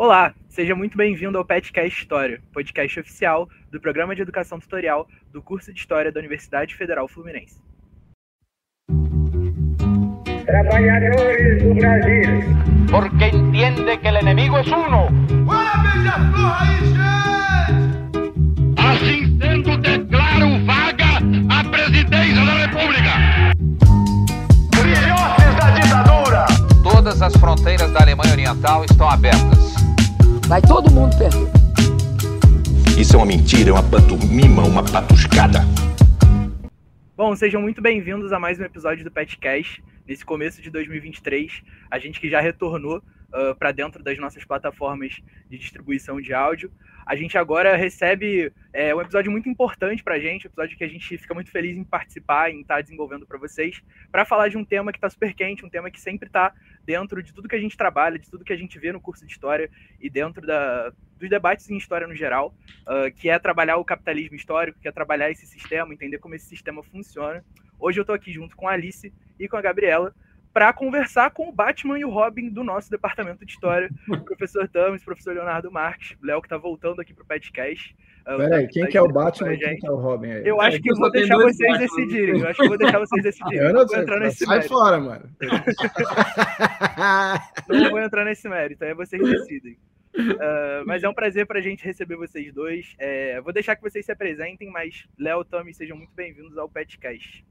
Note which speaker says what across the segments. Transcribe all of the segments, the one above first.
Speaker 1: Olá, seja muito bem-vindo ao Petcast História, podcast oficial do Programa de Educação Tutorial do curso de História da Universidade Federal Fluminense.
Speaker 2: Trabalhadores do Brasil.
Speaker 3: Porque entiende que o inimigo é uno.
Speaker 4: Assim sendo, declaro vaga a presidência da República.
Speaker 2: Filhotes da ditadura.
Speaker 3: Todas as fronteiras da Alemanha Oriental estão abertas.
Speaker 5: Vai todo mundo perder.
Speaker 6: Isso é uma mentira, é uma pantomima, uma patuscada.
Speaker 1: Bom, sejam muito bem-vindos a mais um episódio do Petcast. Nesse começo de 2023, a gente que já retornou uh, para dentro das nossas plataformas de distribuição de áudio. A gente agora recebe é, um episódio muito importante para a gente, um episódio que a gente fica muito feliz em participar, em estar tá desenvolvendo para vocês, para falar de um tema que está super quente, um tema que sempre está dentro de tudo que a gente trabalha, de tudo que a gente vê no curso de História e dentro da, dos debates em História no geral, uh, que é trabalhar o capitalismo histórico, que é trabalhar esse sistema, entender como esse sistema funciona. Hoje eu estou aqui junto com a Alice e com a Gabriela para conversar com o Batman e o Robin do nosso departamento de história, o professor Tamis, professor Leonardo Marques, Léo que está voltando aqui para o podcast.
Speaker 7: Peraí, quem tá que é o Batman e quem que é o Robin aí?
Speaker 1: Eu acho que eu vou deixar vocês Batman. decidirem. Eu acho que eu vou deixar vocês decidirem.
Speaker 7: Eu não, não vou entrar nesse Sai mérito. fora, mano.
Speaker 1: não vou entrar nesse mérito, aí vocês decidem. Uh, mas é um prazer para a gente receber vocês dois. É, vou deixar que vocês se apresentem, mas Léo e Tommy, sejam muito bem-vindos ao Petcast.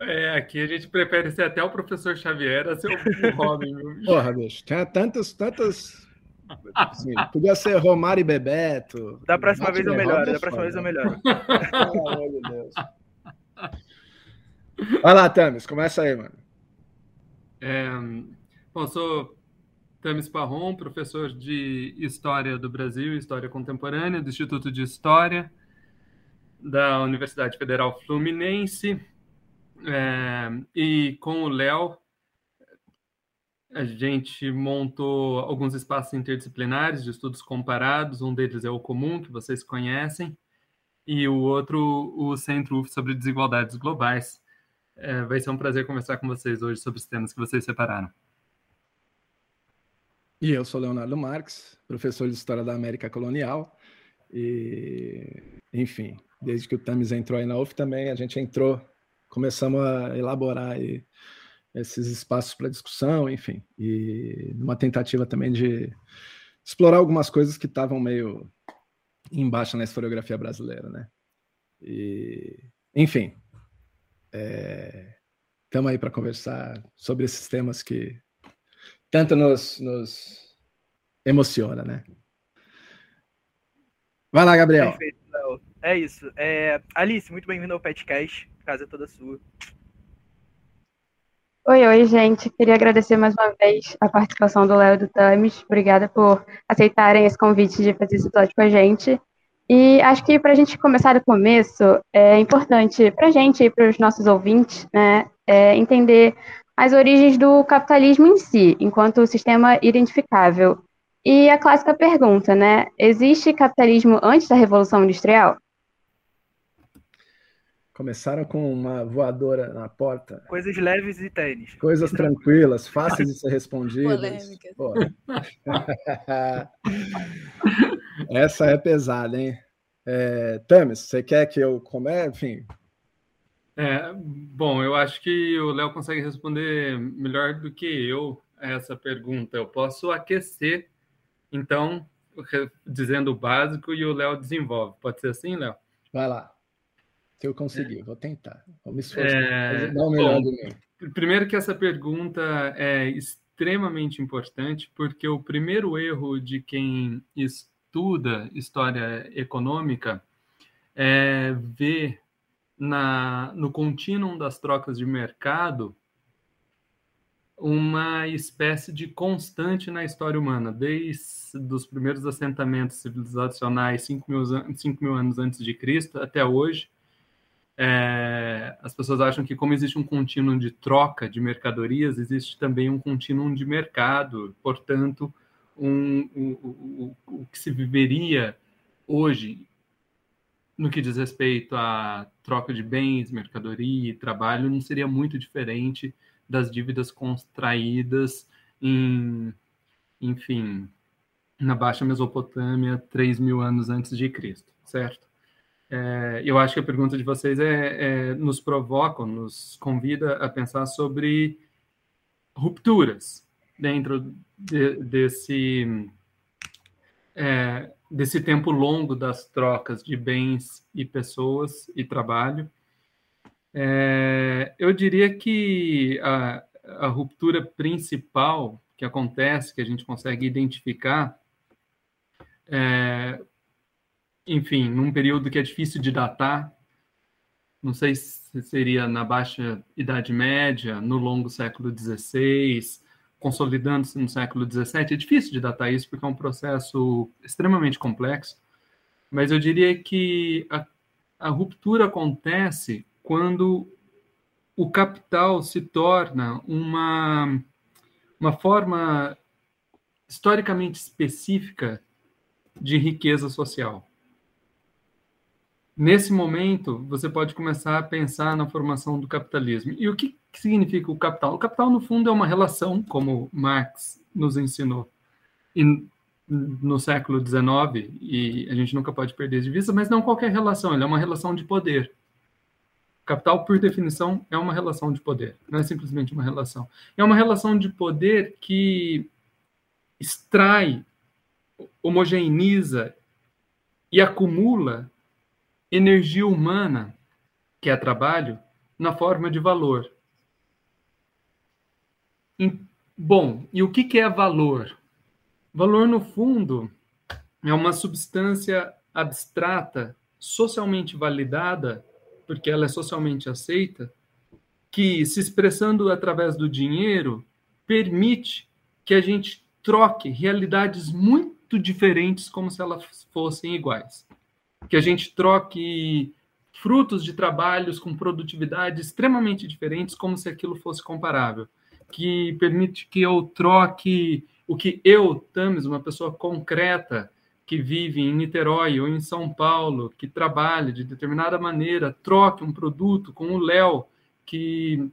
Speaker 8: É, aqui a gente prefere ser até o professor Xavier a ser o Robin.
Speaker 7: Porra, bicho, tinha tantas, tantas. Assim, podia ser Romário e Bebeto.
Speaker 1: Da próxima vez eu melhoro, da próxima vez eu melhoro. Pelo amor de Deus.
Speaker 7: Vai lá, Tamis, começa aí, mano.
Speaker 8: É, bom, sou Tamis Parron, professor de História do Brasil e História Contemporânea do Instituto de História da Universidade Federal Fluminense. É, e com o Léo, a gente montou alguns espaços interdisciplinares de estudos comparados. Um deles é o comum, que vocês conhecem, e o outro, o Centro UF sobre Desigualdades Globais. É, vai ser um prazer conversar com vocês hoje sobre os temas que vocês separaram.
Speaker 7: E eu sou Leonardo Marques, professor de História da América Colonial. E, enfim, desde que o Tamis entrou aí na UF também, a gente entrou começamos a elaborar esses espaços para discussão, enfim, e numa tentativa também de explorar algumas coisas que estavam meio embaixo na historiografia brasileira, né? E, enfim, estamos é, aí para conversar sobre esses temas que tanto nos, nos emociona, né? Vai lá, Gabriel.
Speaker 1: Perfeito, É isso. É... Alice, muito bem-vindo ao Petcast casa é toda sua.
Speaker 9: Oi, oi, gente. Queria agradecer mais uma vez a participação do Léo e do Tamis. Obrigada por aceitarem esse convite de fazer esse episódio com a gente. E acho que para a gente começar do começo, é importante para a gente e para os nossos ouvintes né, é entender as origens do capitalismo em si, enquanto sistema identificável. E a clássica pergunta, né? Existe capitalismo antes da Revolução Industrial?
Speaker 7: Começaram com uma voadora na porta.
Speaker 1: Coisas leves e tênis.
Speaker 7: Coisas tranquilas, fáceis de ser respondidas. Essa é pesada, hein? É, Tamis, você quer que eu comece? Enfim.
Speaker 8: É, bom, eu acho que o Léo consegue responder melhor do que eu essa pergunta. Eu posso aquecer, então, dizendo o básico e o Léo desenvolve. Pode ser assim, Léo?
Speaker 7: Vai lá. Se eu conseguir, é. vou tentar. Vou me esforçar. É... Dar o melhor
Speaker 8: do Primeiro que essa pergunta é extremamente importante, porque o primeiro erro de quem estuda história econômica é ver na, no contínuo das trocas de mercado uma espécie de constante na história humana, desde os primeiros assentamentos civilizacionais 5 mil, 5 mil anos antes de Cristo até hoje, é, as pessoas acham que, como existe um contínuo de troca de mercadorias, existe também um contínuo de mercado, portanto, um, o, o, o que se viveria hoje no que diz respeito à troca de bens, mercadoria e trabalho não seria muito diferente das dívidas contraídas em, enfim, na Baixa Mesopotâmia, 3 mil anos antes de Cristo, certo? É, eu acho que a pergunta de vocês é, é, nos provoca, nos convida a pensar sobre rupturas dentro de, desse é, desse tempo longo das trocas de bens e pessoas e trabalho. É, eu diria que a, a ruptura principal que acontece, que a gente consegue identificar, é, enfim, num período que é difícil de datar, não sei se seria na baixa Idade Média, no longo século XVI, consolidando-se no século XVII. É difícil de datar isso porque é um processo extremamente complexo, mas eu diria que a, a ruptura acontece quando o capital se torna uma, uma forma historicamente específica de riqueza social. Nesse momento, você pode começar a pensar na formação do capitalismo. E o que significa o capital? O capital, no fundo, é uma relação, como Marx nos ensinou e no século XIX, e a gente nunca pode perder de vista, mas não qualquer relação, ele é uma relação de poder. Capital, por definição, é uma relação de poder, não é simplesmente uma relação. É uma relação de poder que extrai, homogeneiza e acumula energia humana, que é trabalho, na forma de valor. Bom, e o que é valor? Valor, no fundo, é uma substância abstrata, socialmente validada, porque ela é socialmente aceita, que, se expressando através do dinheiro, permite que a gente troque realidades muito diferentes como se elas fossem iguais que a gente troque frutos de trabalhos com produtividade extremamente diferentes, como se aquilo fosse comparável, que permite que eu troque o que eu, Tamis, uma pessoa concreta, que vive em Niterói ou em São Paulo, que trabalha de determinada maneira, troque um produto com o Léo, que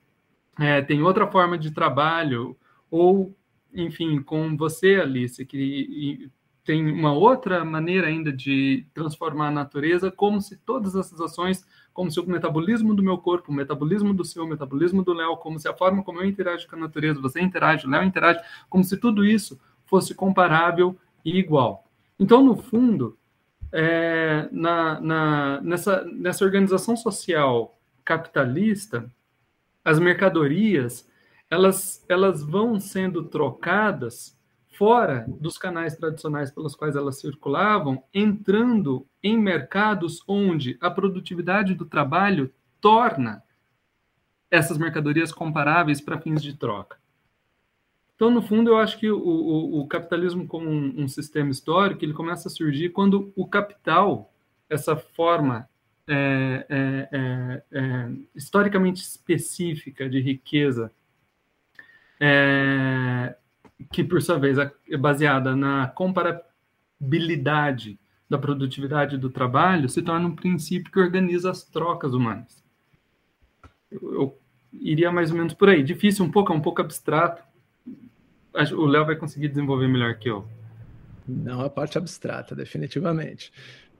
Speaker 8: é, tem outra forma de trabalho, ou, enfim, com você, Alice, que tem uma outra maneira ainda de transformar a natureza, como se todas essas ações, como se o metabolismo do meu corpo, o metabolismo do seu, o metabolismo do Léo, como se a forma como eu interajo com a natureza, você interage, o Léo interage, como se tudo isso fosse comparável e igual. Então, no fundo, é, na, na, nessa, nessa organização social capitalista, as mercadorias elas, elas vão sendo trocadas fora dos canais tradicionais pelos quais elas circulavam, entrando em mercados onde a produtividade do trabalho torna essas mercadorias comparáveis para fins de troca. Então, no fundo, eu acho que o, o, o capitalismo como um, um, sistema histórico, ele começa a surgir quando o capital, essa forma é, é, é, é historicamente específica de riqueza, é, que por sua vez é baseada na comparabilidade da produtividade do trabalho, se torna um princípio que organiza as trocas humanas. Eu, eu iria mais ou menos por aí. Difícil um pouco, é um pouco abstrato. O Léo vai conseguir desenvolver melhor que eu.
Speaker 7: Não a parte abstrata, definitivamente.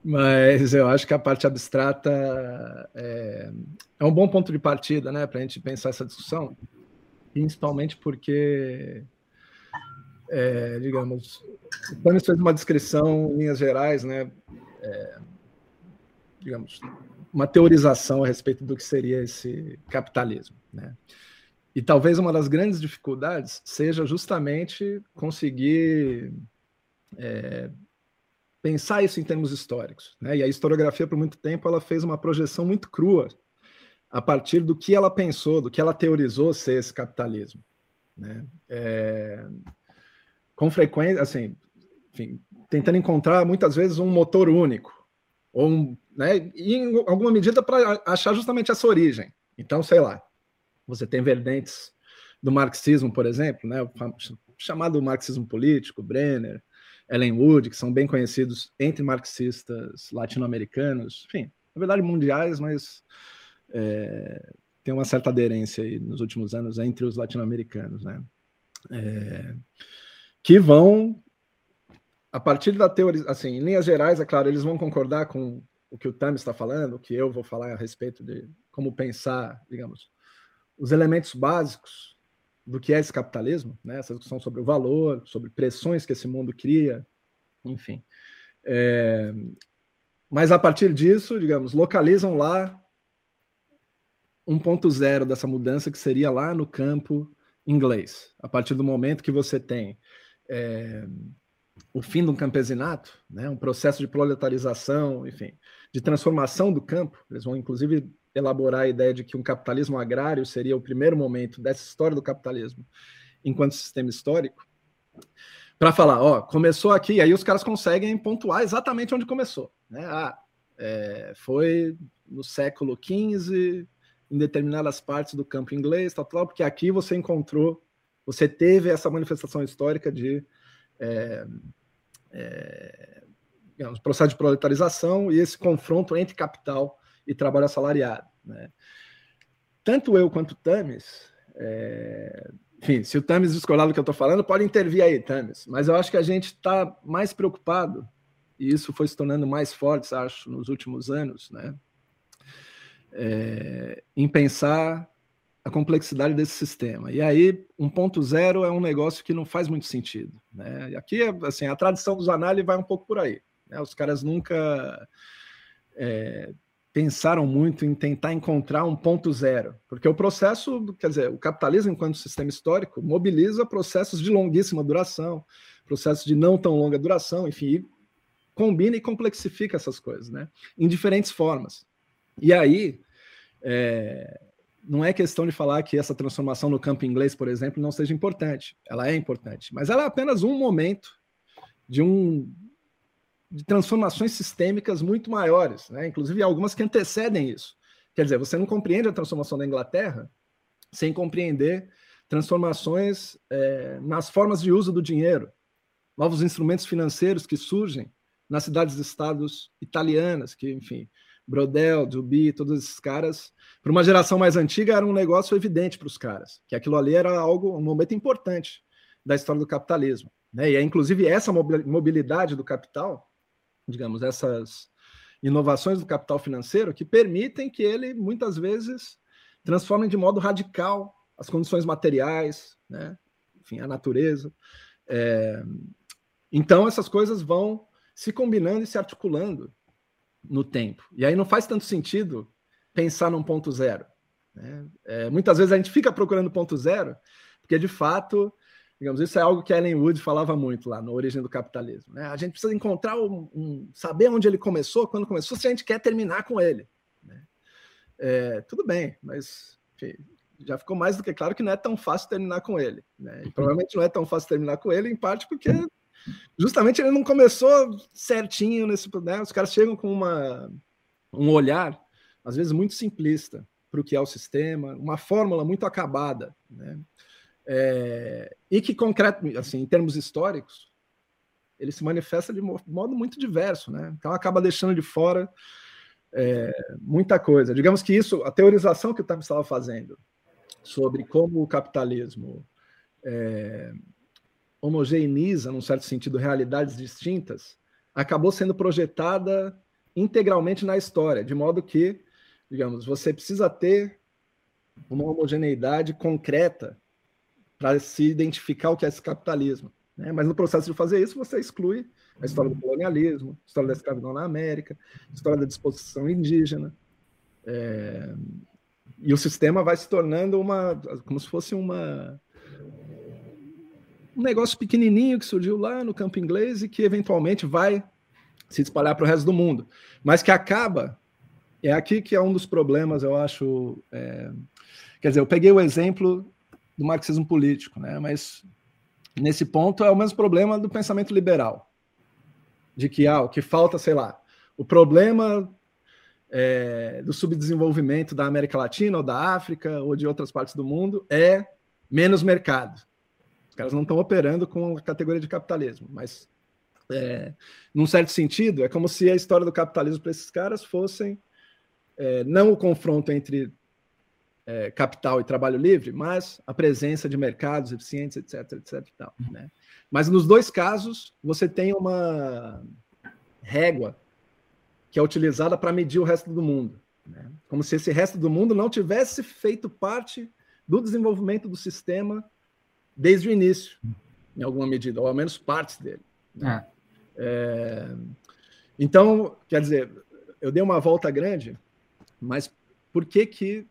Speaker 7: Mas eu acho que a parte abstrata é, é um bom ponto de partida né, para a gente pensar essa discussão, principalmente porque é, digamos, o Tânis fez uma descrição em linhas gerais, né, é, digamos, uma teorização a respeito do que seria esse capitalismo, né? E talvez uma das grandes dificuldades seja justamente conseguir é, pensar isso em termos históricos. Né? E a historiografia, por muito tempo, ela fez uma projeção muito crua a partir do que ela pensou, do que ela teorizou ser esse capitalismo. Né? É, com frequência, assim, enfim, tentando encontrar muitas vezes um motor único, ou um, né, e em alguma medida para achar justamente essa origem. Então, sei lá, você tem vertentes do marxismo, por exemplo, né, chamado marxismo político, Brenner, Ellen Wood, que são bem conhecidos entre marxistas latino-americanos, enfim, na verdade mundiais, mas é, tem uma certa aderência aí nos últimos anos entre os latino-americanos, né? É, que vão a partir da teoria, assim, em linhas gerais, é claro, eles vão concordar com o que o Tam está falando, o que eu vou falar a respeito de como pensar, digamos, os elementos básicos do que é esse capitalismo, né? essa discussão sobre o valor, sobre pressões que esse mundo cria, enfim. É... Mas a partir disso, digamos, localizam lá um ponto zero dessa mudança que seria lá no campo inglês. A partir do momento que você tem é, o fim do campesinato, né, um processo de proletarização, enfim, de transformação do campo. Eles vão inclusive elaborar a ideia de que um capitalismo agrário seria o primeiro momento dessa história do capitalismo enquanto sistema histórico. Para falar, ó, começou aqui, aí os caras conseguem pontuar exatamente onde começou. Né? Ah, é, foi no século XV, em determinadas partes do campo inglês, tal, tal, porque aqui você encontrou, você teve essa manifestação histórica de é, é, digamos, processo de proletarização e esse confronto entre capital e trabalho assalariado. Né? Tanto eu quanto o Tamis, é, enfim, se o Tamis discordar do que eu estou falando, pode intervir aí, Tamis, mas eu acho que a gente está mais preocupado, e isso foi se tornando mais forte, acho, nos últimos anos, né? é, em pensar a complexidade desse sistema. E aí, 1.0 é um negócio que não faz muito sentido. Né? E aqui, assim, a tradição dos análises vai um pouco por aí. Né? Os caras nunca é, pensaram muito em tentar encontrar um ponto zero, porque o processo, quer dizer, o capitalismo enquanto sistema histórico mobiliza processos de longuíssima duração, processos de não tão longa duração, enfim, combina e complexifica essas coisas, né? Em diferentes formas. E aí, é, não é questão de falar que essa transformação no campo inglês, por exemplo, não seja importante. Ela é importante, mas ela é apenas um momento de um de transformações sistêmicas muito maiores, né? inclusive algumas que antecedem isso. Quer dizer, você não compreende a transformação da Inglaterra sem compreender transformações é, nas formas de uso do dinheiro, novos instrumentos financeiros que surgem nas cidades-estados italianas, que, enfim, Brodel, Zubi, todos esses caras, para uma geração mais antiga era um negócio evidente para os caras, que aquilo ali era algo, um momento importante da história do capitalismo. Né? E é inclusive essa mobilidade do capital, digamos, essas inovações do capital financeiro que permitem que ele, muitas vezes, transforme de modo radical as condições materiais, né? enfim, a natureza. É... Então, essas coisas vão se combinando e se articulando no tempo. E aí não faz tanto sentido pensar num ponto zero. Né? É, muitas vezes a gente fica procurando ponto zero, porque de fato, digamos, isso é algo que Ellen Wood falava muito lá no Origem do Capitalismo. Né? A gente precisa encontrar um, um, saber onde ele começou, quando começou, se a gente quer terminar com ele. Né? É, tudo bem, mas enfim, já ficou mais do que claro que não é tão fácil terminar com ele. Né? E provavelmente não é tão fácil terminar com ele, em parte porque justamente ele não começou certinho nesse. Né? Os caras chegam com uma, um olhar, às vezes, muito simplista para o que é o sistema, uma fórmula muito acabada, né? É, e que, concreto, assim, em termos históricos, ele se manifesta de modo muito diverso, né? Então acaba deixando de fora é, muita coisa. Digamos que isso, a teorização que o Tam estava fazendo sobre como o capitalismo é, homogeneiza, num certo sentido, realidades distintas, acabou sendo projetada integralmente na história, de modo que, digamos, você precisa ter uma homogeneidade concreta para se identificar o que é esse capitalismo. Né? Mas no processo de fazer isso, você exclui a história do colonialismo, a história da escravidão na América, a história da disposição indígena. É... E o sistema vai se tornando uma, como se fosse uma, um negócio pequenininho que surgiu lá no campo inglês e que eventualmente vai se espalhar para o resto do mundo, mas que acaba. É aqui que é um dos problemas, eu acho. É, quer dizer, eu peguei o exemplo do marxismo político, né? Mas nesse ponto é o mesmo problema do pensamento liberal, de que ah, o que falta, sei lá, o problema é, do subdesenvolvimento da América Latina ou da África ou de outras partes do mundo é menos mercado. Os caras não estão operando com a categoria de capitalismo, mas é, num certo sentido, é como se a história do capitalismo para esses caras fossem é, não o confronto entre é, capital e trabalho livre, mas a presença de mercados eficientes, etc, etc. Tal, né? Mas nos dois casos, você tem uma régua que é utilizada para medir o resto do mundo. Né? Como se esse resto do mundo não tivesse feito parte do desenvolvimento do sistema desde o início, em alguma medida, ou ao menos partes dele. Né? É. É... Então, quer dizer, eu dei uma volta grande, mas por que que,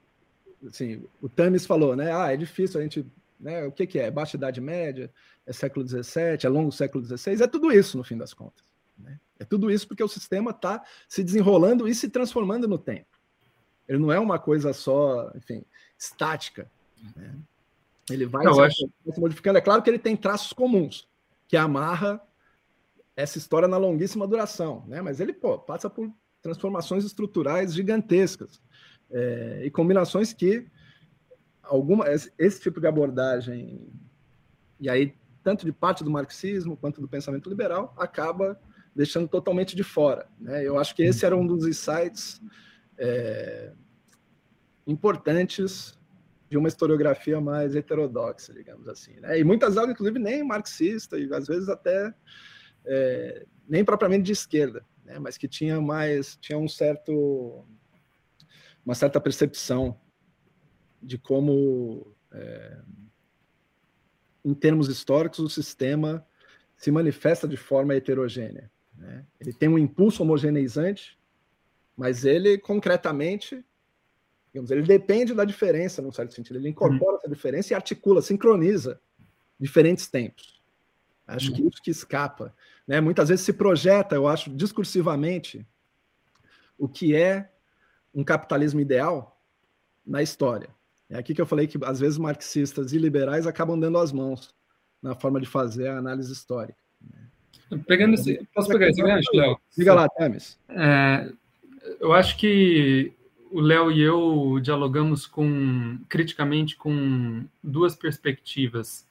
Speaker 7: assim, o Tamis falou, né? Ah, é difícil a gente, né? O que que é? Baixa Idade Média? É século XVII? É longo século XVI? É tudo isso, no fim das contas. Né? É tudo isso porque o sistema está se desenrolando e se transformando no tempo. Ele não é uma coisa só, enfim, estática. Né? Ele vai, se, acho... se modificando. É claro que ele tem traços comuns, que amarra essa história na longuíssima duração, né? Mas ele pô, passa por transformações estruturais gigantescas é, e combinações que alguma esse tipo de abordagem e aí tanto de parte do marxismo quanto do pensamento liberal acaba deixando totalmente de fora. Né? Eu acho que esse era um dos insights é, importantes de uma historiografia mais heterodoxa, digamos assim. Né? E muitas aulas, inclusive, nem marxista, e às vezes até é, nem propriamente de esquerda, né? mas que tinha mais, tinha um certo, uma certa percepção de como, é, em termos históricos, o sistema se manifesta de forma heterogênea. Né? Ele tem um impulso homogeneizante, mas ele concretamente Digamos, ele depende da diferença, num certo sentido. Ele incorpora uhum. essa diferença e articula, sincroniza diferentes tempos. Acho uhum. que isso que escapa. Né? Muitas vezes se projeta, eu acho, discursivamente, o que é um capitalismo ideal na história. É aqui que eu falei que, às vezes, marxistas e liberais acabam dando as mãos na forma de fazer a análise histórica.
Speaker 8: Pegando esse, posso pegar esse gancho, Léo?
Speaker 7: Diga lá, Temes.
Speaker 8: É, eu acho que o Léo e eu dialogamos com criticamente com duas perspectivas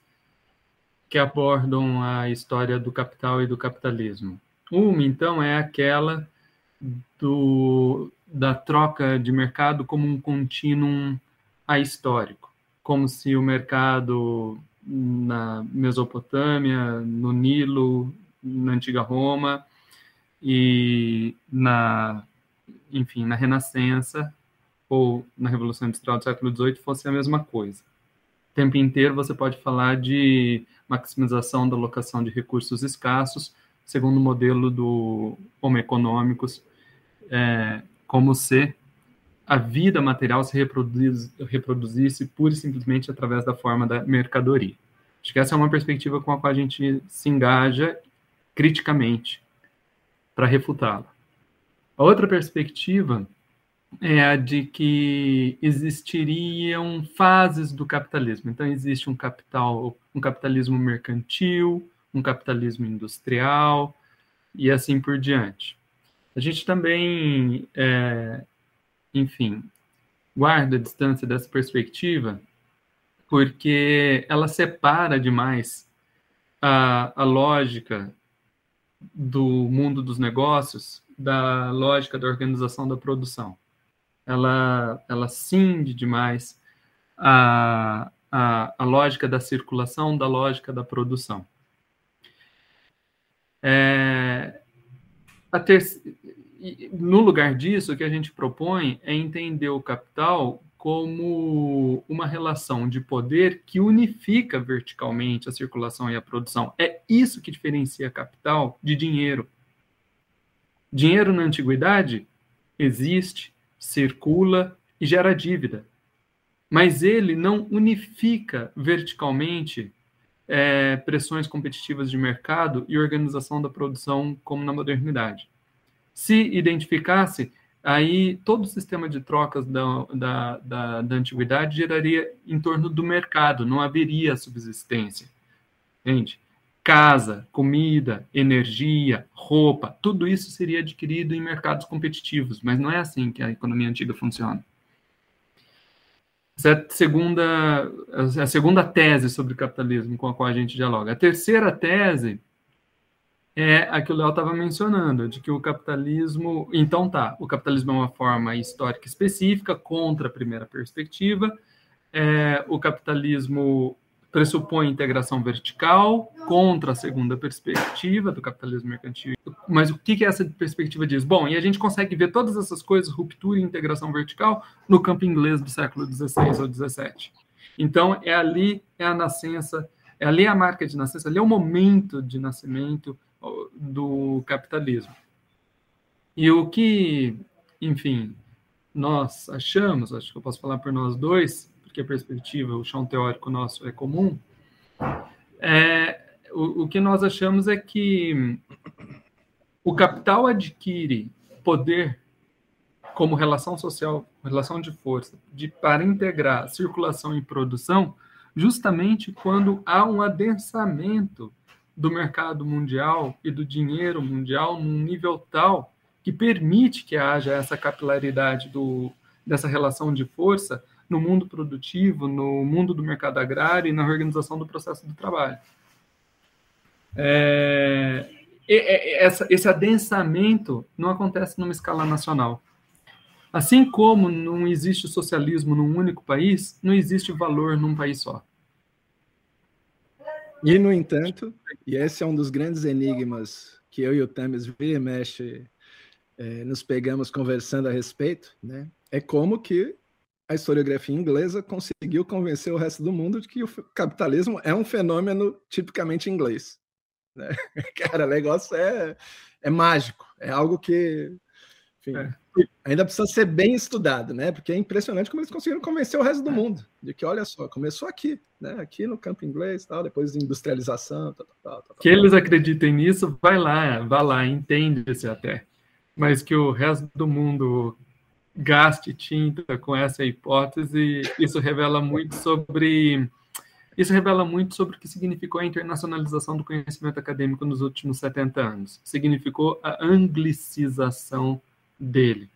Speaker 8: que abordam a história do capital e do capitalismo. Uma, então, é aquela do, da troca de mercado como um contínuo ahistórico, como se o mercado na Mesopotâmia, no Nilo, na antiga Roma e na enfim, na Renascença ou na Revolução Industrial do século XVIII fosse a mesma coisa. O tempo inteiro você pode falar de maximização da alocação de recursos escassos, segundo o modelo do Homo Econômicos, é, como se a vida material se reproduz, reproduzisse pura e simplesmente através da forma da mercadoria. Acho que essa é uma perspectiva com a qual a gente se engaja criticamente para refutá-la. A outra perspectiva é a de que existiriam fases do capitalismo. Então existe um capital, um capitalismo mercantil, um capitalismo industrial e assim por diante. A gente também, é, enfim, guarda a distância dessa perspectiva porque ela separa demais a, a lógica do mundo dos negócios da lógica da organização da produção. Ela, ela cinde demais a, a, a lógica da circulação da lógica da produção. É, ter, no lugar disso, o que a gente propõe é entender o capital como uma relação de poder que unifica verticalmente a circulação e a produção. É isso que diferencia capital de dinheiro. Dinheiro na antiguidade existe, circula e gera dívida, mas ele não unifica verticalmente é, pressões competitivas de mercado e organização da produção como na modernidade. Se identificasse, aí todo o sistema de trocas da, da, da, da antiguidade geraria em torno do mercado, não haveria subsistência. Entende? Casa, comida, energia, roupa, tudo isso seria adquirido em mercados competitivos, mas não é assim que a economia antiga funciona. Essa é a segunda, a segunda tese sobre o capitalismo com a qual a gente dialoga. A terceira tese é a que o Léo estava mencionando, de que o capitalismo. Então tá, o capitalismo é uma forma histórica específica contra a primeira perspectiva. É, o capitalismo pressupõe integração vertical contra a segunda perspectiva do capitalismo mercantil. Mas o que, que essa perspectiva diz? Bom, e a gente consegue ver todas essas coisas, ruptura e integração vertical, no campo inglês do século XVI ou XVII. Então, é ali é a nascença, é ali a marca de nascença, ali é o momento de nascimento do capitalismo. E o que, enfim, nós achamos, acho que eu posso falar por nós dois, porque a perspectiva, o chão teórico nosso é comum, é, o, o que nós achamos é que o capital adquire poder como relação social, relação de força, de, para integrar circulação e produção, justamente quando há um adensamento do mercado mundial e do dinheiro mundial num nível tal que permite que haja essa capilaridade do, dessa relação de força no mundo produtivo, no mundo do mercado agrário e na organização do processo do trabalho. É, essa, esse adensamento não acontece numa escala nacional. Assim como não existe socialismo num único país, não existe valor num país só.
Speaker 7: E, no entanto, e esse é um dos grandes enigmas que eu e o Temes vira mexe é, nos pegamos conversando a respeito, né? é como que a historiografia inglesa conseguiu convencer o resto do mundo de que o capitalismo é um fenômeno tipicamente inglês. Né? Cara, o negócio é, é mágico, é algo que enfim, é. ainda precisa ser bem estudado, né? Porque é impressionante como eles conseguiram convencer o resto do é. mundo de que, olha só, começou aqui, né? Aqui no campo inglês, tal, depois de industrialização, tal, tal, tal,
Speaker 8: Que eles acreditem nisso, vai lá, vai lá, entende-se até. Mas que o resto do mundo gaste tinta com essa hipótese, isso revela muito sobre isso revela muito sobre o que significou a internacionalização do conhecimento acadêmico nos últimos 70 anos. Significou a anglicização dele.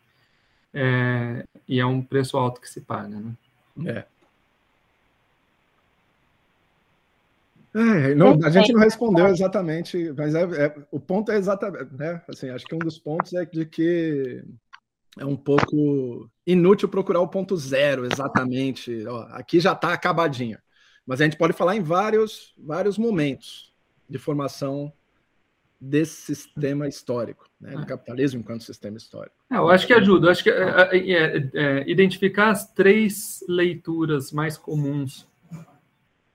Speaker 8: É, e é um preço alto que se paga, né?
Speaker 7: É. É, não, a gente não respondeu exatamente, mas é, é, o ponto é exatamente, né? Assim, acho que um dos pontos é de que é um pouco inútil procurar o ponto zero exatamente. Ó, aqui já está acabadinho. Mas a gente pode falar em vários, vários momentos de formação desse sistema histórico, né, do é. capitalismo enquanto sistema histórico.
Speaker 8: É, eu acho que ajuda. Acho que é, é, é, é, identificar as três leituras mais comuns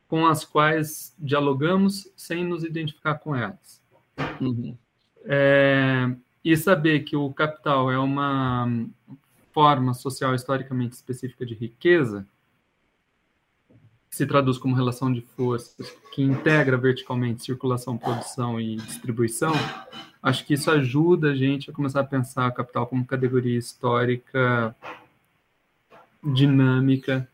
Speaker 8: com as quais dialogamos sem nos identificar com elas. Uhum. É, e saber que o capital é uma forma social historicamente específica de riqueza, que se traduz como relação de forças, que integra verticalmente circulação, produção e distribuição, acho que isso ajuda a gente a começar a pensar o capital como categoria histórica dinâmica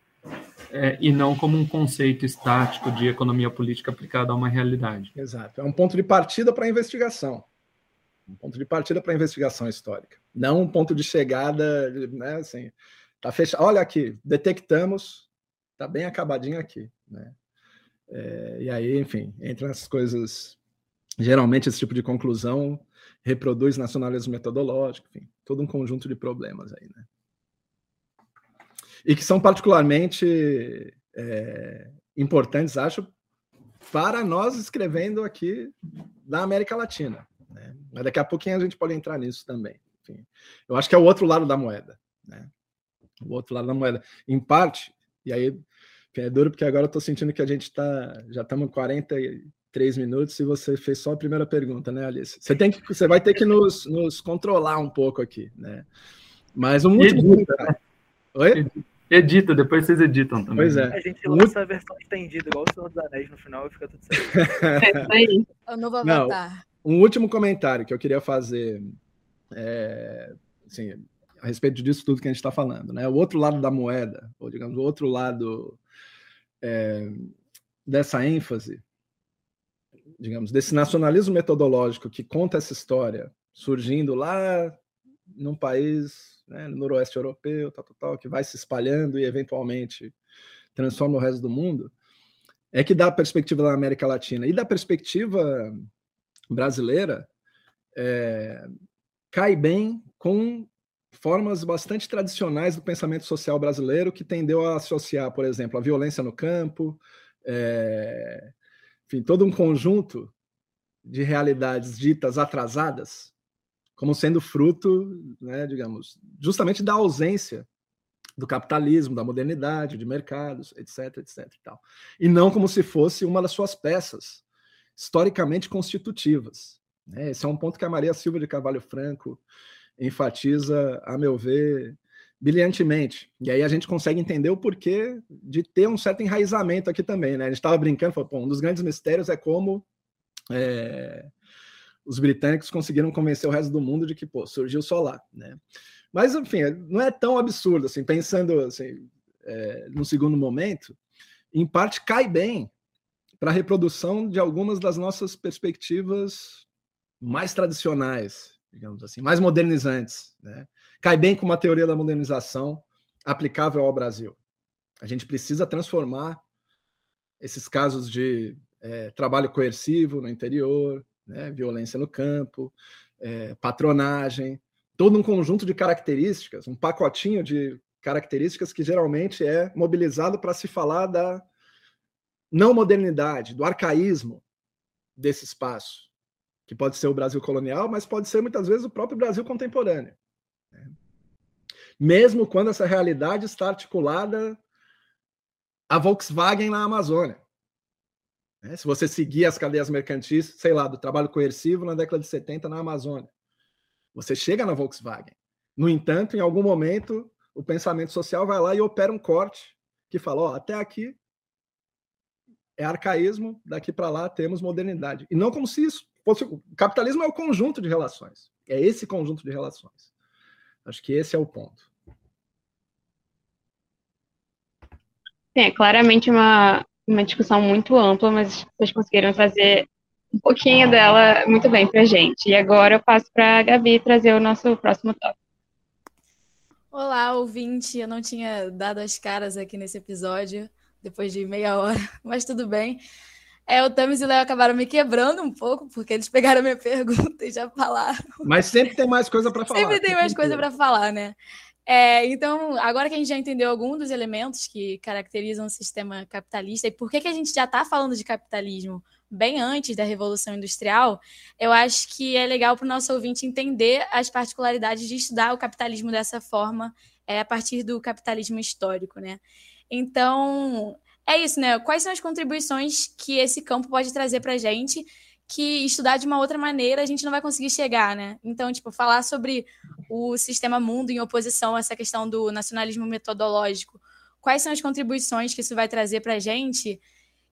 Speaker 8: é, e não como um conceito estático de economia política aplicada a uma realidade.
Speaker 7: Exato. É um ponto de partida para a investigação um ponto de partida para investigação histórica, não um ponto de chegada, né, assim, tá fechado, olha aqui, detectamos, tá bem acabadinho aqui, né, é, e aí, enfim, entre as coisas, geralmente esse tipo de conclusão reproduz nacionalismo metodológico, enfim, todo um conjunto de problemas aí, né, e que são particularmente é, importantes, acho, para nós escrevendo aqui na América Latina, né? Mas daqui a pouquinho a gente pode entrar nisso também. Enfim, eu acho que é o outro lado da moeda. Né? O outro lado da moeda. Em parte, e aí é duro porque agora eu estou sentindo que a gente está. Já estamos 43 minutos e você fez só a primeira pergunta, né, Alice? Você, tem que, você vai ter que nos, nos controlar um pouco aqui, né? Mas um último. Edita,
Speaker 8: né? Oi? Edita, depois vocês editam também.
Speaker 7: Pois é.
Speaker 1: A gente lança a versão estendida, igual o Senhor dos Anéis no final e fica tudo certo.
Speaker 9: é isso aí.
Speaker 10: O novo avatar.
Speaker 7: Um último comentário que eu queria fazer é, assim, a respeito disso tudo que a gente está falando. Né? O outro lado da moeda, ou digamos, o outro lado é, dessa ênfase, digamos, desse nacionalismo metodológico que conta essa história, surgindo lá num país né, no noroeste europeu, tal, tal, tal, que vai se espalhando e eventualmente transforma o resto do mundo, é que dá a perspectiva da América Latina. E da perspectiva brasileira é, cai bem com formas bastante tradicionais do pensamento social brasileiro que tendeu a associar, por exemplo, a violência no campo, é, enfim, todo um conjunto de realidades ditas atrasadas como sendo fruto, né, digamos, justamente da ausência do capitalismo, da modernidade, de mercados, etc, etc e tal. E não como se fosse uma das suas peças historicamente constitutivas. Né? Esse é um ponto que a Maria Silva de Carvalho Franco enfatiza, a meu ver, brilhantemente. E aí a gente consegue entender o porquê de ter um certo enraizamento aqui também. Né? A gente estava brincando, falou, um dos grandes mistérios é como é, os britânicos conseguiram convencer o resto do mundo de que pô, surgiu só lá. Né? Mas, enfim, não é tão absurdo, assim, pensando assim, é, no segundo momento, em parte cai bem para a reprodução de algumas das nossas perspectivas mais tradicionais, digamos assim, mais modernizantes. Né? Cai bem com uma teoria da modernização aplicável ao Brasil. A gente precisa transformar esses casos de é, trabalho coercivo no interior, né, violência no campo, é, patronagem, todo um conjunto de características, um pacotinho de características que geralmente é mobilizado para se falar da não modernidade, do arcaísmo desse espaço, que pode ser o Brasil colonial, mas pode ser muitas vezes o próprio Brasil contemporâneo. Né? Mesmo quando essa realidade está articulada a Volkswagen na Amazônia. Né? Se você seguir as cadeias mercantis, sei lá, do trabalho coercivo na década de 70 na Amazônia, você chega na Volkswagen. No entanto, em algum momento, o pensamento social vai lá e opera um corte que fala: até aqui é arcaísmo, daqui para lá temos modernidade. E não como se isso fosse. O capitalismo é o conjunto de relações. É esse conjunto de relações. Acho que esse é o ponto.
Speaker 9: Sim, é claramente uma, uma discussão muito ampla, mas vocês conseguiram trazer um pouquinho dela muito bem para gente. E agora eu passo para a Gabi trazer o nosso próximo tópico.
Speaker 10: Olá, ouvinte. Eu não tinha dado as caras aqui nesse episódio, depois de meia hora, mas tudo bem. É, o Tamis e o Léo acabaram me quebrando um pouco, porque eles pegaram a minha pergunta e já falaram.
Speaker 7: Mas sempre tem mais coisa para falar.
Speaker 10: Sempre tem mais coisa para falar, né? É, então, agora que a gente já entendeu alguns dos elementos que caracterizam o sistema capitalista e por que, que a gente já está falando de capitalismo bem antes da Revolução Industrial, eu acho que é legal para o nosso ouvinte entender as particularidades de estudar o capitalismo dessa forma, é, a partir do capitalismo histórico, né? Então, é isso, né? Quais são as contribuições que esse campo pode trazer para a gente que estudar de uma outra maneira a gente não vai conseguir chegar, né? Então, tipo, falar sobre o sistema mundo em oposição a essa questão do nacionalismo metodológico, quais são as contribuições que isso vai trazer para a gente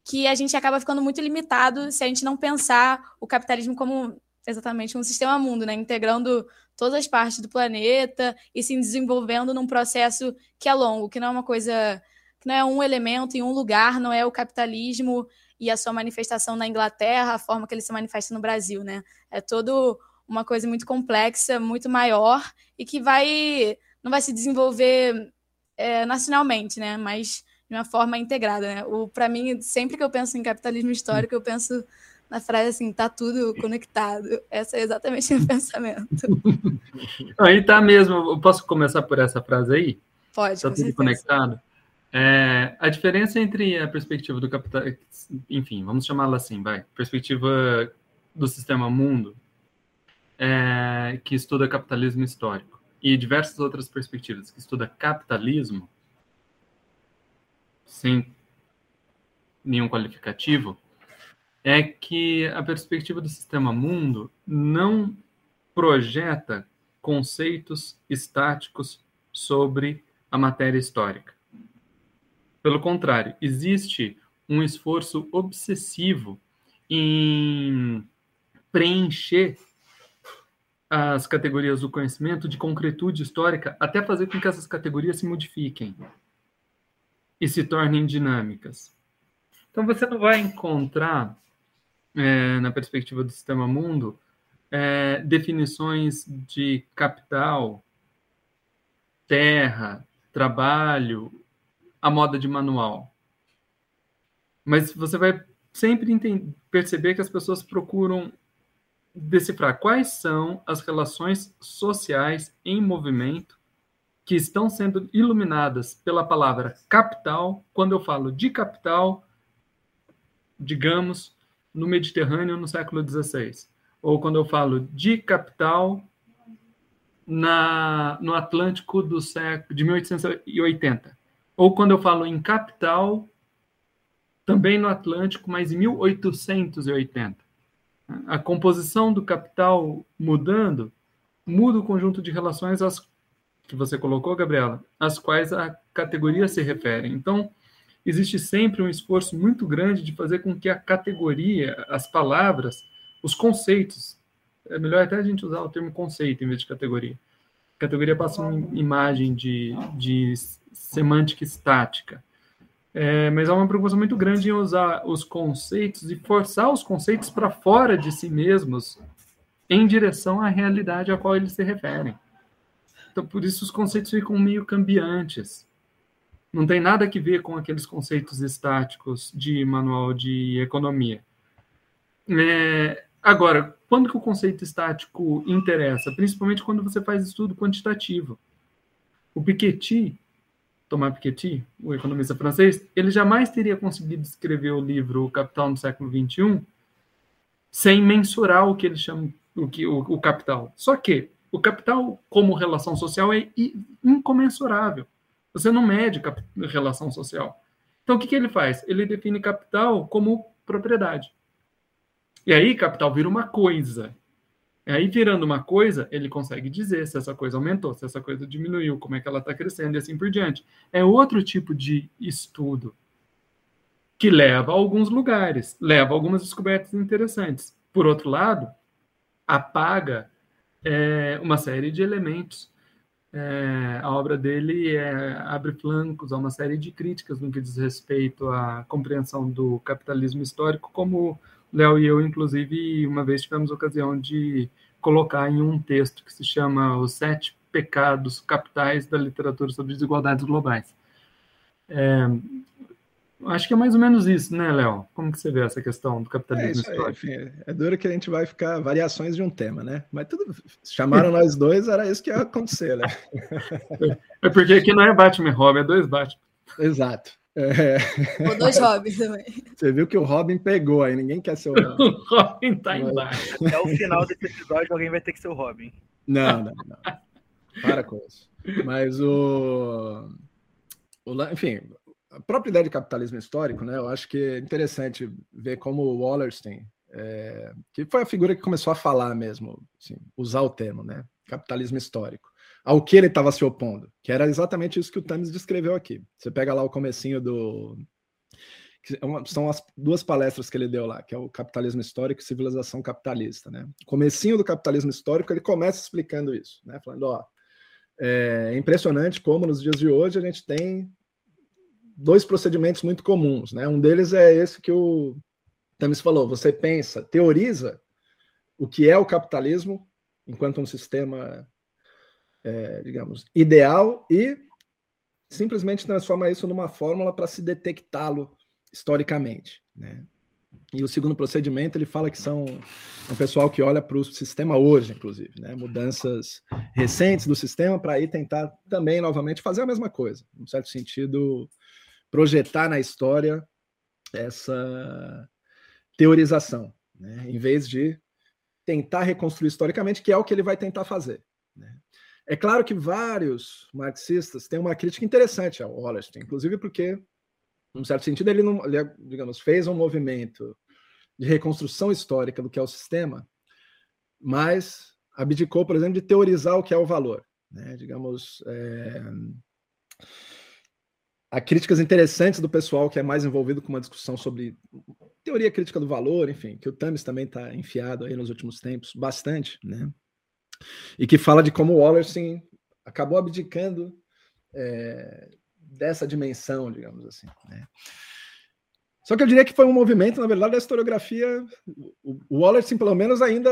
Speaker 10: que a gente acaba ficando muito limitado se a gente não pensar o capitalismo como exatamente um sistema mundo, né? Integrando todas as partes do planeta e se desenvolvendo num processo que é longo, que não é uma coisa, não é um elemento em um lugar, não é o capitalismo e a sua manifestação na Inglaterra, a forma que ele se manifesta no Brasil, né? É todo uma coisa muito complexa, muito maior e que vai não vai se desenvolver é, nacionalmente, né? Mas de uma forma integrada, né? O para mim, sempre que eu penso em capitalismo histórico, eu penso na frase assim, tá tudo conectado. Esse é exatamente o meu pensamento.
Speaker 8: Aí tá mesmo. Eu posso começar por essa frase aí?
Speaker 10: Pode.
Speaker 8: Tá tudo certeza. conectado. É, a diferença entre a perspectiva do capital, enfim, vamos chamá-la assim, vai, perspectiva do sistema mundo, é, que estuda capitalismo histórico, e diversas outras perspectivas que estuda capitalismo, sem nenhum qualificativo, é que a perspectiva do sistema mundo não projeta conceitos estáticos sobre a matéria histórica. Pelo contrário, existe um esforço obsessivo em preencher as categorias do conhecimento de concretude histórica até fazer com que essas categorias se modifiquem e se tornem dinâmicas. Então, você não vai encontrar, é, na perspectiva do sistema mundo, é, definições de capital, terra, trabalho, a moda de manual. Mas você vai sempre perceber que as pessoas procuram decifrar quais são as relações sociais em movimento que estão sendo iluminadas pela palavra capital, quando eu falo de capital, digamos, no Mediterrâneo no século XVI, ou quando eu falo de capital na, no Atlântico do século de 1880, ou quando eu falo em capital também no Atlântico, mas em 1880. A composição do capital mudando muda o conjunto de relações às que você colocou, Gabriela, às quais a categoria se refere. Então, existe sempre um esforço muito grande de fazer com que a categoria, as palavras, os conceitos, é melhor até a gente usar o termo conceito em vez de categoria. Categoria passa uma imagem de, de semântica estática. É, mas há uma preocupação muito grande em usar os conceitos e forçar os conceitos para fora de si mesmos em direção à realidade a qual eles se referem. Então, por isso os conceitos ficam meio cambiantes. Não tem nada a ver com aqueles conceitos estáticos de manual de economia. É, agora, quando que o conceito estático interessa? Principalmente quando você faz estudo quantitativo. O Piketty, Thomas Piketty, o economista francês, ele jamais teria conseguido escrever o livro O Capital no século XXI sem mensurar o que ele chama o, que, o, o capital. Só que o capital, como relação social, é incomensurável. Você não mede relação social. Então, o que, que ele faz? Ele define capital como propriedade. E aí, capital vira uma coisa. E aí, virando uma coisa, ele consegue dizer se essa coisa aumentou, se essa coisa diminuiu, como é que ela está crescendo e assim por diante. É outro tipo de estudo que leva a alguns lugares, leva a algumas descobertas interessantes. Por outro lado, apaga é, uma série de elementos. É, a obra dele é, abre flancos a uma série de críticas no que diz respeito à compreensão do capitalismo histórico, como Léo e eu, inclusive, uma vez tivemos ocasião de colocar em um texto que se chama Os Sete Pecados Capitais da Literatura sobre Desigualdades Globais. É, Acho que é mais ou menos isso, né, Léo? Como que você vê essa questão do capitalismo é histórico?
Speaker 7: enfim, é duro que a gente vai ficar variações de um tema, né? Mas tudo chamaram nós dois, era isso que ia acontecer, né?
Speaker 8: É porque aqui não é Batman e Robin, é dois Batman.
Speaker 7: Exato. É...
Speaker 10: Ou dois Robins também.
Speaker 7: Você viu que o Robin pegou aí, ninguém quer ser o Robin.
Speaker 8: o Robin tá embaixo.
Speaker 1: Até o final desse episódio alguém vai ter que ser o Robin.
Speaker 7: Não, não, não. Para com isso. Mas o. o enfim, a própria ideia de capitalismo histórico, né? Eu acho que é interessante ver como o Wallerstein, é, que foi a figura que começou a falar mesmo, assim, usar o termo, né? Capitalismo histórico. Ao que ele estava se opondo, que era exatamente isso que o Tamis descreveu aqui. Você pega lá o comecinho do é são as duas palestras que ele deu lá, que é o capitalismo histórico e civilização capitalista, né? Comecinho do capitalismo histórico, ele começa explicando isso, né? Falando, ó, é impressionante como nos dias de hoje a gente tem dois procedimentos muito comuns. Né? Um deles é esse que o Tamis falou: você pensa, teoriza o que é o capitalismo enquanto um sistema, é, digamos, ideal e simplesmente transforma isso numa fórmula para se detectá-lo historicamente. Né? E o segundo procedimento, ele fala que são um pessoal que olha para o sistema hoje, inclusive, né? mudanças recentes do sistema para aí tentar também, novamente, fazer a mesma coisa, num certo sentido, projetar na história essa teorização, né? em vez de tentar reconstruir historicamente, que é o que ele vai tentar fazer. Né? É claro que vários marxistas têm uma crítica interessante ao Wallerstein, inclusive porque, num certo sentido, ele, não, ele, digamos, fez um movimento de reconstrução histórica do que é o sistema, mas abdicou, por exemplo, de teorizar o que é o valor. Né? Digamos, é há críticas interessantes do pessoal que é mais envolvido com uma discussão sobre teoria crítica do valor, enfim, que o Tamis também está enfiado aí nos últimos tempos, bastante, né? E que fala de como o Wallerstein acabou abdicando é, dessa dimensão, digamos assim, né? Só que eu diria que foi um movimento, na verdade, da historiografia. O Wallerstein, pelo menos, ainda,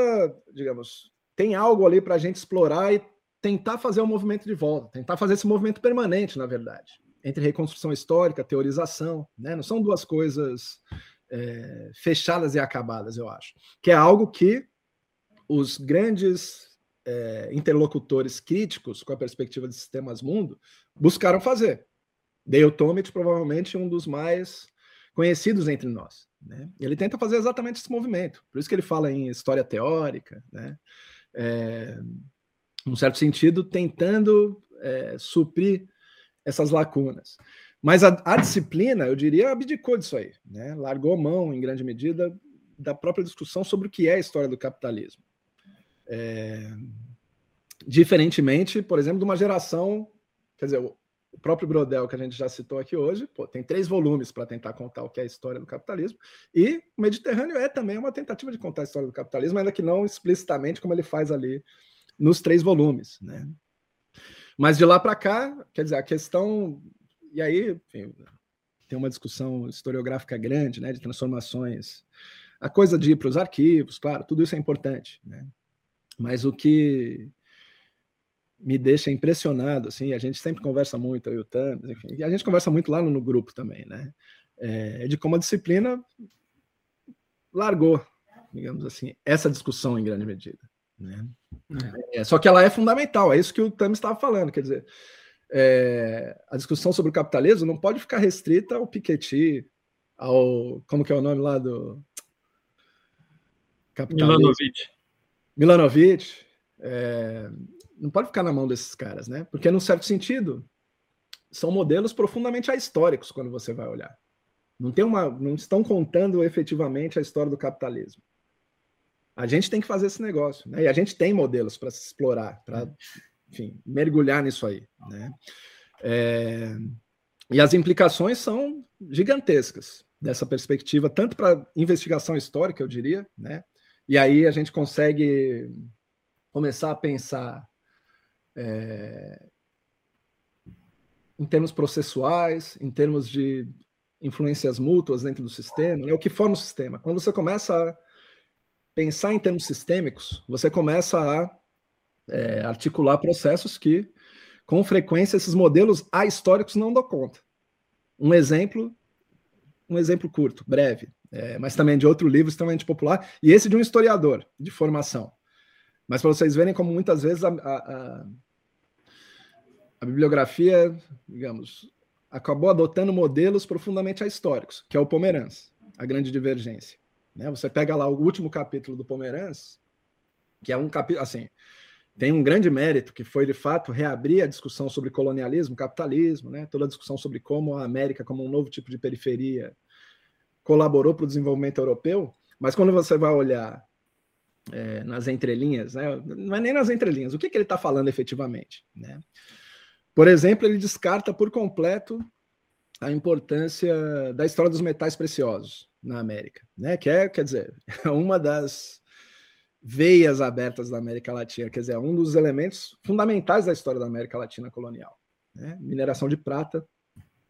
Speaker 7: digamos, tem algo ali para a gente explorar e tentar fazer um movimento de volta, tentar fazer esse movimento permanente, na verdade entre reconstrução histórica, teorização, né? Não são duas coisas é, fechadas e acabadas, eu acho. Que é algo que os grandes é, interlocutores críticos com a perspectiva de sistemas mundo buscaram fazer. Dale Tomic provavelmente um dos mais conhecidos entre nós. Né? Ele tenta fazer exatamente esse movimento. Por isso que ele fala em história teórica, né? É, num certo sentido, tentando é, suprir essas lacunas. Mas a, a, disciplina, eu diria, abdicou disso aí, né? largou mão, em grande medida, da própria discussão sobre o que é a história do capitalismo. É, diferentemente, por exemplo, de uma geração, quer dizer, o próprio Brodel, que a gente já citou aqui hoje, pô, tem três volumes para tentar contar o que é a história do capitalismo, e o Mediterrâneo é também uma tentativa de contar a história do capitalismo, ainda que não explicitamente como ele faz ali nos três volumes. Né? Mas de lá para cá, quer dizer, a questão. E aí, enfim, tem uma discussão historiográfica grande, né, de transformações. A coisa de ir para os arquivos, claro, tudo isso é importante. Né? Mas o que me deixa impressionado, assim, a gente sempre conversa muito, eu e o Thames, enfim, e a gente conversa muito lá no, no grupo também, né, é, de como a disciplina largou, digamos assim, essa discussão em grande medida, né. É. É, só que ela é fundamental, é isso que o Thames estava falando, quer dizer, é, a discussão sobre o capitalismo não pode ficar restrita ao Piketty, ao, como que é o nome lá do...
Speaker 8: Milanovic.
Speaker 7: Milanovic, é, não pode ficar na mão desses caras, né? Porque, num certo sentido, são modelos profundamente ahistóricos quando você vai olhar. Não, tem uma, não estão contando efetivamente a história do capitalismo. A gente tem que fazer esse negócio, né? E a gente tem modelos para se explorar, para, enfim, mergulhar nisso aí, né? É, e as implicações são gigantescas dessa perspectiva, tanto para investigação histórica, eu diria, né? E aí a gente consegue começar a pensar é, em termos processuais, em termos de influências mútuas dentro do sistema, é o que forma o sistema. Quando você começa a pensar em termos sistêmicos, você começa a é, articular processos que, com frequência, esses modelos ahistóricos não dão conta. Um exemplo, um exemplo curto, breve, é, mas também de outro livro extremamente popular, e esse de um historiador de formação. Mas para vocês verem como muitas vezes a, a, a bibliografia, digamos, acabou adotando modelos profundamente históricos, que é o Pomerance, a grande divergência. Né? Você pega lá o último capítulo do Pomerance, que é um capítulo, assim, tem um grande mérito, que foi, de fato, reabrir a discussão sobre colonialismo, capitalismo, né? toda a discussão sobre como a América, como um novo tipo de periferia, colaborou para o desenvolvimento europeu, mas quando você vai olhar é, nas entrelinhas, né? não é nem nas entrelinhas, o que, que ele está falando efetivamente? Né? Por exemplo, ele descarta por completo a importância da história dos metais preciosos na América, né? Que é, quer dizer, uma das veias abertas da América Latina, quer dizer, um dos elementos fundamentais da história da América Latina colonial, né? Mineração de prata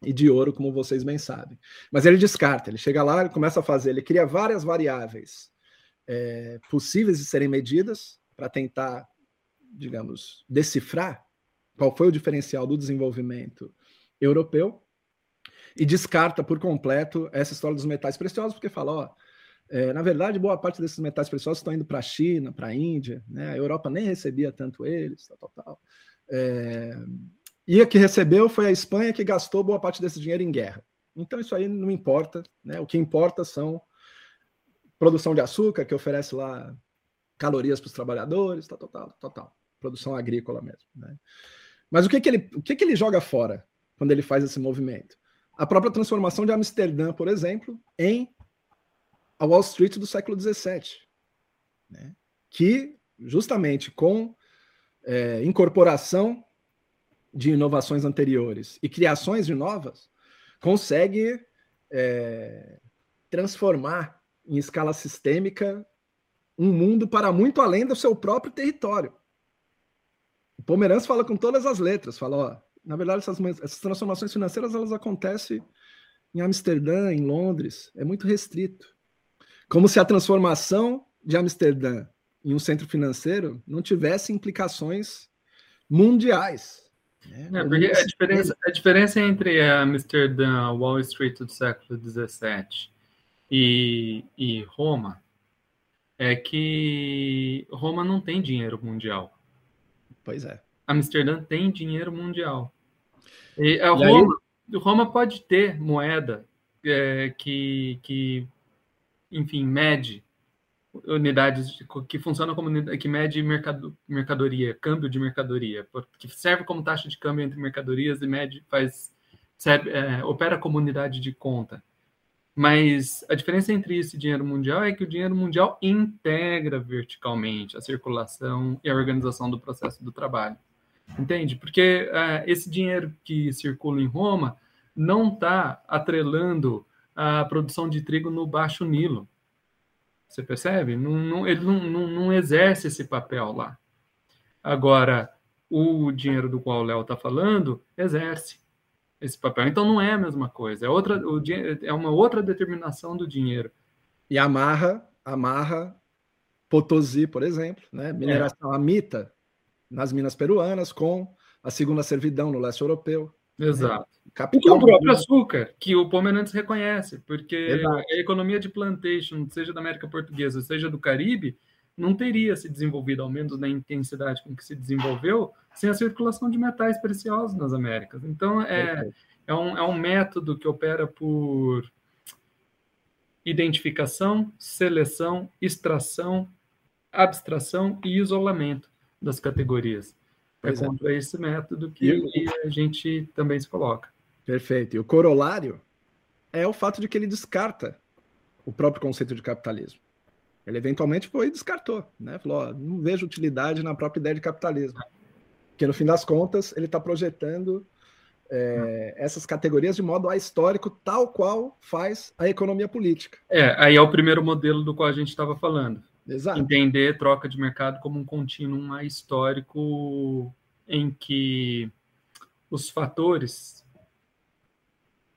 Speaker 7: e de ouro, como vocês bem sabem. Mas ele descarta, ele chega lá, ele começa a fazer, ele cria várias variáveis é, possíveis de serem medidas para tentar, digamos, decifrar qual foi o diferencial do desenvolvimento europeu e descarta por completo essa história dos metais preciosos, porque fala, ó, é, na verdade, boa parte desses metais preciosos estão indo para a China, para a Índia, né? a Europa nem recebia tanto eles, tal, tal, tal. É, e a que recebeu foi a Espanha que gastou boa parte desse dinheiro em guerra. Então isso aí não importa, né? o que importa são produção de açúcar, que oferece lá calorias para os trabalhadores, tal, tal, tal, tal, tal. produção agrícola mesmo. Né? Mas o que, que, ele, o que, que ele joga fora quando ele faz esse movimento? A própria transformação de Amsterdã, por exemplo, em a Wall Street do século XVII, né? que justamente com é, incorporação de inovações anteriores e criações de novas, consegue é, transformar em escala sistêmica um mundo para muito além do seu próprio território. O Pomeranz fala com todas as letras, fala, ó, na verdade essas, essas transformações financeiras elas acontecem em Amsterdã, em Londres, é muito restrito. Como se a transformação de Amsterdã em um centro financeiro não tivesse implicações mundiais.
Speaker 8: Né? É, porque a diferença, a diferença entre Amsterdã, Wall Street do século XVII e, e Roma é que Roma não tem dinheiro mundial.
Speaker 7: Pois é.
Speaker 8: Amsterdã tem dinheiro mundial. E, a
Speaker 7: E aí-
Speaker 8: Roma, Roma pode ter moeda é, que, que, enfim, mede unidades de- que funciona como que mede mercado, mercadoria, câmbio de mercadoria, que serve como taxa de câmbio entre mercadorias e mede faz serve, é, opera como unidade de conta. Mas a diferença entre isso e dinheiro mundial é que o dinheiro mundial integra verticalmente a circulação e a organização do processo do trabalho. Entende? Porque eh, esse dinheiro que circula em Roma não está atrelando a produção de trigo no Baixo Nilo. Você percebe? Não, não- ele não, não- exerce esse papel lá. Agora, o dinheiro do qual o Léo está falando exerce esse papel. Então não é a mesma coisa. É, outra, o, é uma outra determinação do dinheiro.
Speaker 7: E amarra, amarra Potosí, por exemplo, né? mineração amita nas minas peruanas com a segunda servidão no leste europeu.
Speaker 8: Exato.
Speaker 7: Capital
Speaker 8: o próprio açúcar, que o Pomerantes reconhece, porque
Speaker 7: Exato.
Speaker 8: a economia de plantation, seja da América Portuguesa, seja do Caribe, não teria se desenvolvido, ao menos na intensidade com que se desenvolveu, sem a circulação de metais preciosos nas Américas. Então, é, é, um, é um método que opera por identificação, seleção, extração, abstração e isolamento das categorias.
Speaker 7: Pois
Speaker 8: é
Speaker 7: é.
Speaker 8: contra esse método que a gente também se coloca.
Speaker 7: Perfeito. E o corolário é o fato de que ele descarta o próprio conceito de capitalismo. Ele eventualmente foi e descartou, né? Falou, ó, não vejo utilidade na própria ideia de capitalismo. Porque no fim das contas ele está projetando é, essas categorias de modo ahistórico, tal qual faz a economia política.
Speaker 8: É, aí é o primeiro modelo do qual a gente estava falando.
Speaker 7: Exato.
Speaker 8: Entender troca de mercado como um contínuo histórico em que os fatores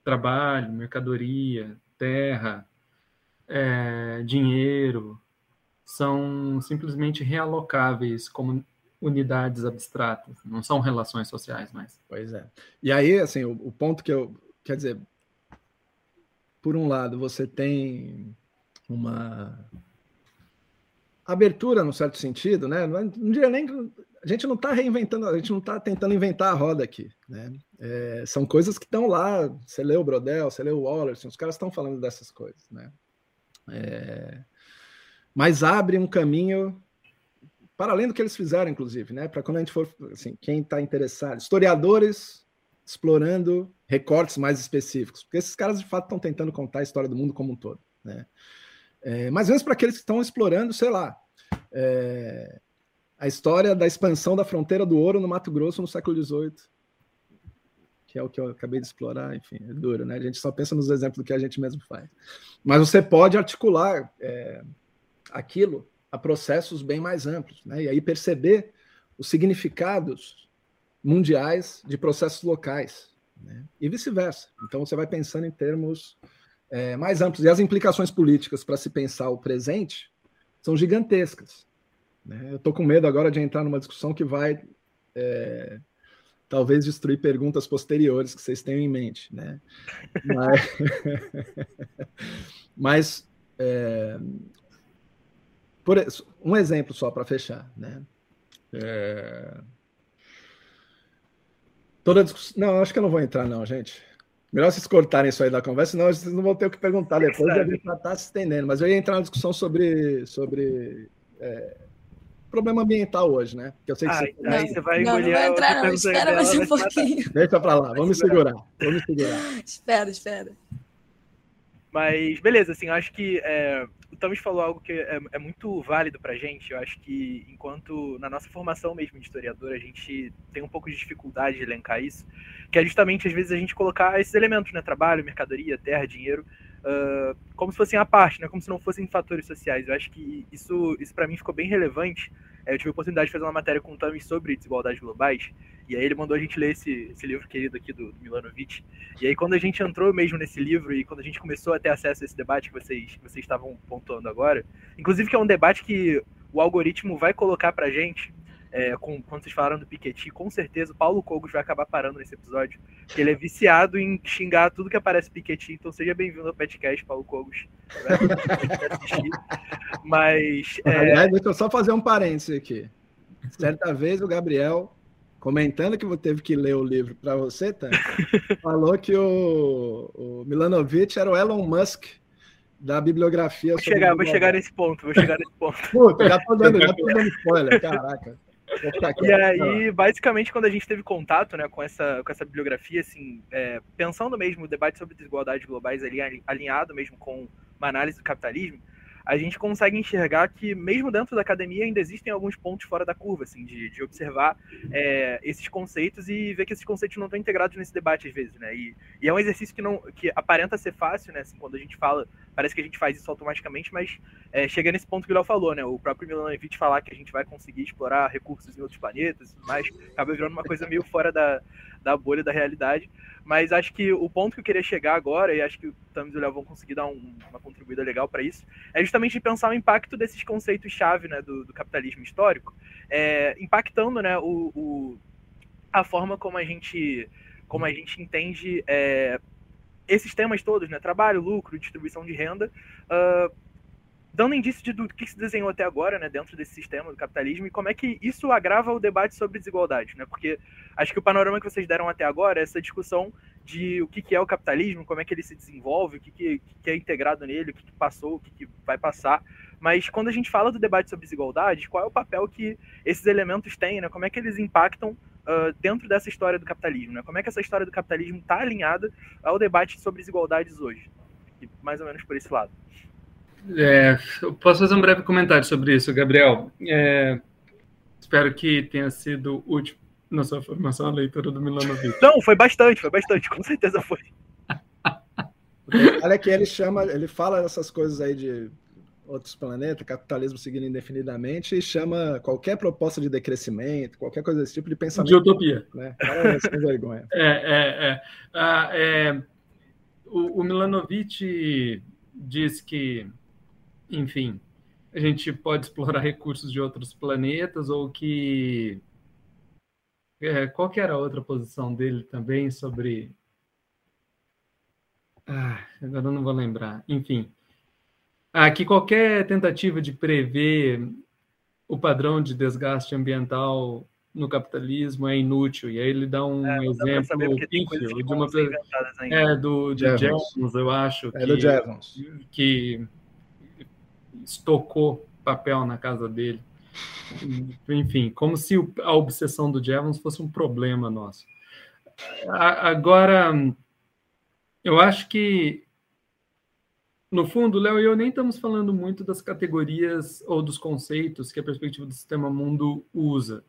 Speaker 8: trabalho, mercadoria, terra, é, dinheiro são simplesmente realocáveis como unidades abstratas, não são relações sociais mais.
Speaker 7: Pois é. E aí, assim, o, o ponto que eu. Quer dizer, por um lado, você tem uma abertura, num certo sentido, né? Não, não diria nem. A gente não está reinventando, a gente não está tentando inventar a roda aqui, né? É, são coisas que estão lá. Você leu o Brodel, você leu o Wallerson, os caras estão falando dessas coisas, né? É, mas abre um caminho para além do que eles fizeram, inclusive, né? Para quando a gente for, assim, quem está interessado, historiadores explorando recortes mais específicos, porque esses caras de fato estão tentando contar a história do mundo como um todo, né? É, mas mesmo para aqueles que estão explorando, sei lá, é, a história da expansão da fronteira do ouro no Mato Grosso no século XVIII, que é o que eu acabei de explorar, enfim, é duro, né? A gente só pensa nos exemplos do que a gente mesmo faz. Mas você pode articular é, aquilo a processos bem mais amplos, né? E aí perceber os significados mundiais de processos locais, né? E vice-versa. Então você vai pensando em termos é, mais amplos e as implicações políticas para se pensar o presente são gigantescas. Né? Eu estou com medo agora de entrar numa discussão que vai é, talvez destruir perguntas posteriores que vocês tenham em mente, né? Mas, mas é, por, um exemplo só para fechar, né? É... Toda discussão... Não, acho que eu não vou entrar, não, gente. Melhor vocês cortarem isso aí da conversa, senão vocês não vão ter o que perguntar depois, a gente já está se estendendo. Mas eu ia entrar na discussão sobre, sobre é, problema ambiental hoje, né? Que eu sei que
Speaker 1: Ah,
Speaker 7: você...
Speaker 1: então aí você vai
Speaker 10: Não, não
Speaker 1: engolir
Speaker 10: vai entrar, não. Espera mais um pouquinho.
Speaker 7: Deixa para lá, vamos
Speaker 1: segurar.
Speaker 7: Vamos segurar.
Speaker 10: espera, espera.
Speaker 1: Mas beleza, assim, eu acho que é, o Thomas falou algo que é, é muito válido pra gente. Eu acho que enquanto na nossa formação mesmo de historiador, a gente tem um pouco de dificuldade de elencar isso, que é justamente às vezes a gente colocar esses elementos, né? Trabalho, mercadoria, terra, dinheiro, uh, como se fossem a parte, né? Como se não fossem fatores sociais. Eu acho que isso, isso para mim ficou bem relevante. É, eu tive a oportunidade de fazer uma matéria com o Thomas sobre desigualdades globais, e aí ele mandou a gente ler esse, esse livro querido aqui do, do Milanovic. E aí, quando a gente entrou mesmo nesse livro e quando a gente começou a ter acesso a esse debate que vocês, que vocês estavam pontuando agora, inclusive que é um debate que o algoritmo vai colocar pra gente é, com, quando vocês falaram do Piketty, com certeza o Paulo Cogos vai acabar parando nesse episódio, porque ele é viciado em xingar tudo que aparece Piketty, então seja bem-vindo ao podcast, Paulo Cogos. Mas.
Speaker 7: É... Aliás, deixa eu só fazer um parênteses aqui. Certa vez o Gabriel, comentando que teve que ler o livro para você, tá? falou que o, o Milanovic era o Elon Musk da bibliografia.
Speaker 1: Vou chegar, vou chegar nesse ponto, vou chegar nesse ponto.
Speaker 7: Puta, já tô dando, já tô dando spoiler, caraca.
Speaker 1: E aí, basicamente, quando a gente teve contato né, com, essa, com essa bibliografia, assim, é, pensando mesmo o debate sobre desigualdades globais ali, alinhado mesmo com uma análise do capitalismo, a gente consegue enxergar que, mesmo dentro da academia, ainda existem alguns pontos fora da curva, assim, de, de observar é, esses conceitos e ver que esses conceitos não estão integrados nesse debate, às vezes, né? E, e, é um exercício que, não, que aparenta ser fácil, né? Assim, quando a gente fala, parece que a gente faz isso automaticamente, mas é, chega nesse ponto que o Léo falou, né? O próprio Milanovic falar que a gente vai conseguir explorar recursos em outros planetas e tudo mais, acaba virando uma coisa meio fora da, da bolha da realidade. Mas acho que o ponto que eu queria chegar agora, e acho que o Tamis e o Léo vão conseguir dar um, uma contribuída legal para isso, é justamente pensar o impacto desses conceitos-chave né, do, do, capitalismo histórico, é, impactando né, o, o, a forma como a gente, como a gente entende é, esses temas todos, né, trabalho, lucro, distribuição de renda, uh, dando indício de, do que se desenhou até agora, né, dentro desse sistema do capitalismo e como é que isso agrava o debate sobre desigualdade, né? Porque acho que o panorama que vocês deram até agora é essa discussão de o que, é o capitalismo, como é que ele se desenvolve, o que, é integrado nele, o que, que passou, o que, que vai passar. Mas quando a gente fala do debate sobre desigualdade, qual é o papel que esses elementos têm, né? Como é que eles impactam uh, dentro dessa história do capitalismo, né? Como é que essa história do capitalismo está alinhada ao debate sobre desigualdades hoje? E mais ou menos por esse lado.
Speaker 8: É, posso fazer um breve comentário sobre isso, Gabriel? É, espero que tenha sido útil na sua formação a leitura do Milanovic.
Speaker 1: Não, foi bastante, foi bastante, com certeza foi.
Speaker 7: Olha que ele chama, ele fala essas coisas aí de outros planetas, capitalismo seguindo indefinidamente, e chama qualquer proposta de decrescimento, qualquer coisa desse tipo de pensamento.
Speaker 8: De utopia.
Speaker 7: Né? Cara, sem vergonha.
Speaker 8: É, é, é. Ah, é o, o Milanovic diz que enfim, a gente pode explorar recursos de outros planetas ou que é, qual que era a outra posição dele também sobre ah, agora eu não vou lembrar. Enfim, ah, que qualquer tentativa de prever o padrão de desgaste ambiental no capitalismo é inútil. E aí ele dá um é, exemplo pífio de uma é do de Jevons, eu acho,
Speaker 7: é que, do Jevons.
Speaker 8: que estocou papel na casa dele. Enfim, como se a obsessão do Jevons fosse um problema nosso. Agora, eu acho que, no fundo, Léo e eu nem estamos falando muito das categorias ou dos conceitos que a perspectiva do sistema mundo usa.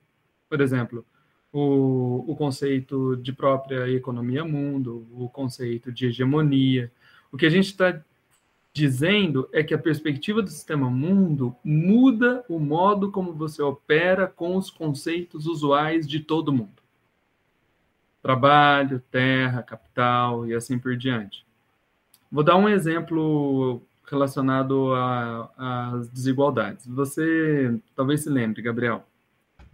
Speaker 8: Por exemplo, o, o conceito de própria economia mundo, o conceito de hegemonia. O que a gente está dizendo é que a perspectiva do sistema mundo muda o modo como você opera com os conceitos usuais de todo mundo. Trabalho, terra, capital e assim por diante. Vou dar um exemplo relacionado às desigualdades. Você talvez se lembre, Gabriel,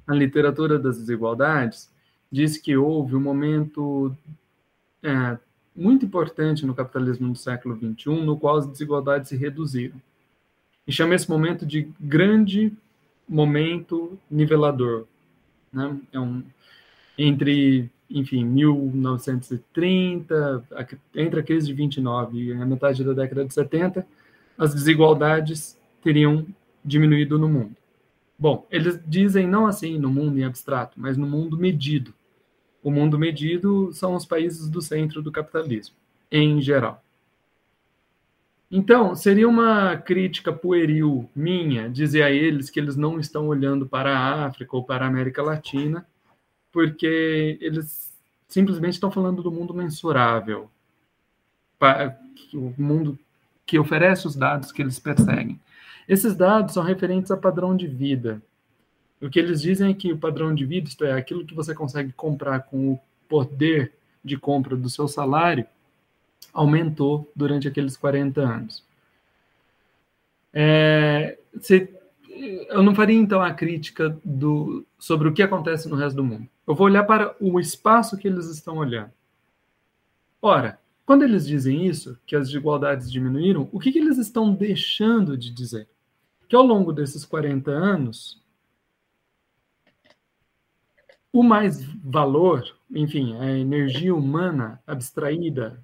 Speaker 8: a literatura das desigualdades diz que houve um momento é, muito importante no capitalismo do século XXI, no qual as desigualdades se reduziram. E chama esse momento de grande momento nivelador. Né? É um, entre, enfim, 1930, entre a crise de 29 e a metade da década de 70, as desigualdades teriam diminuído no mundo. Bom, eles dizem não assim no mundo em abstrato, mas no mundo medido. O mundo medido são os países do centro do capitalismo, em geral. Então, seria uma crítica pueril minha dizer a eles que eles não estão olhando para a África ou para a América Latina, porque eles simplesmente estão falando do mundo mensurável, o mundo que oferece os dados que eles perseguem. Esses dados são referentes a padrão de vida, o que eles dizem é que o padrão de vida, isto é, aquilo que você consegue comprar com o poder de compra do seu salário, aumentou durante aqueles 40 anos. É, se, eu não faria então a crítica do, sobre o que acontece no resto do mundo. Eu vou olhar para o espaço que eles estão olhando. Ora, quando eles dizem isso, que as desigualdades diminuíram, o que, que eles estão deixando de dizer? Que ao longo desses 40 anos, o mais valor, enfim, a energia humana abstraída,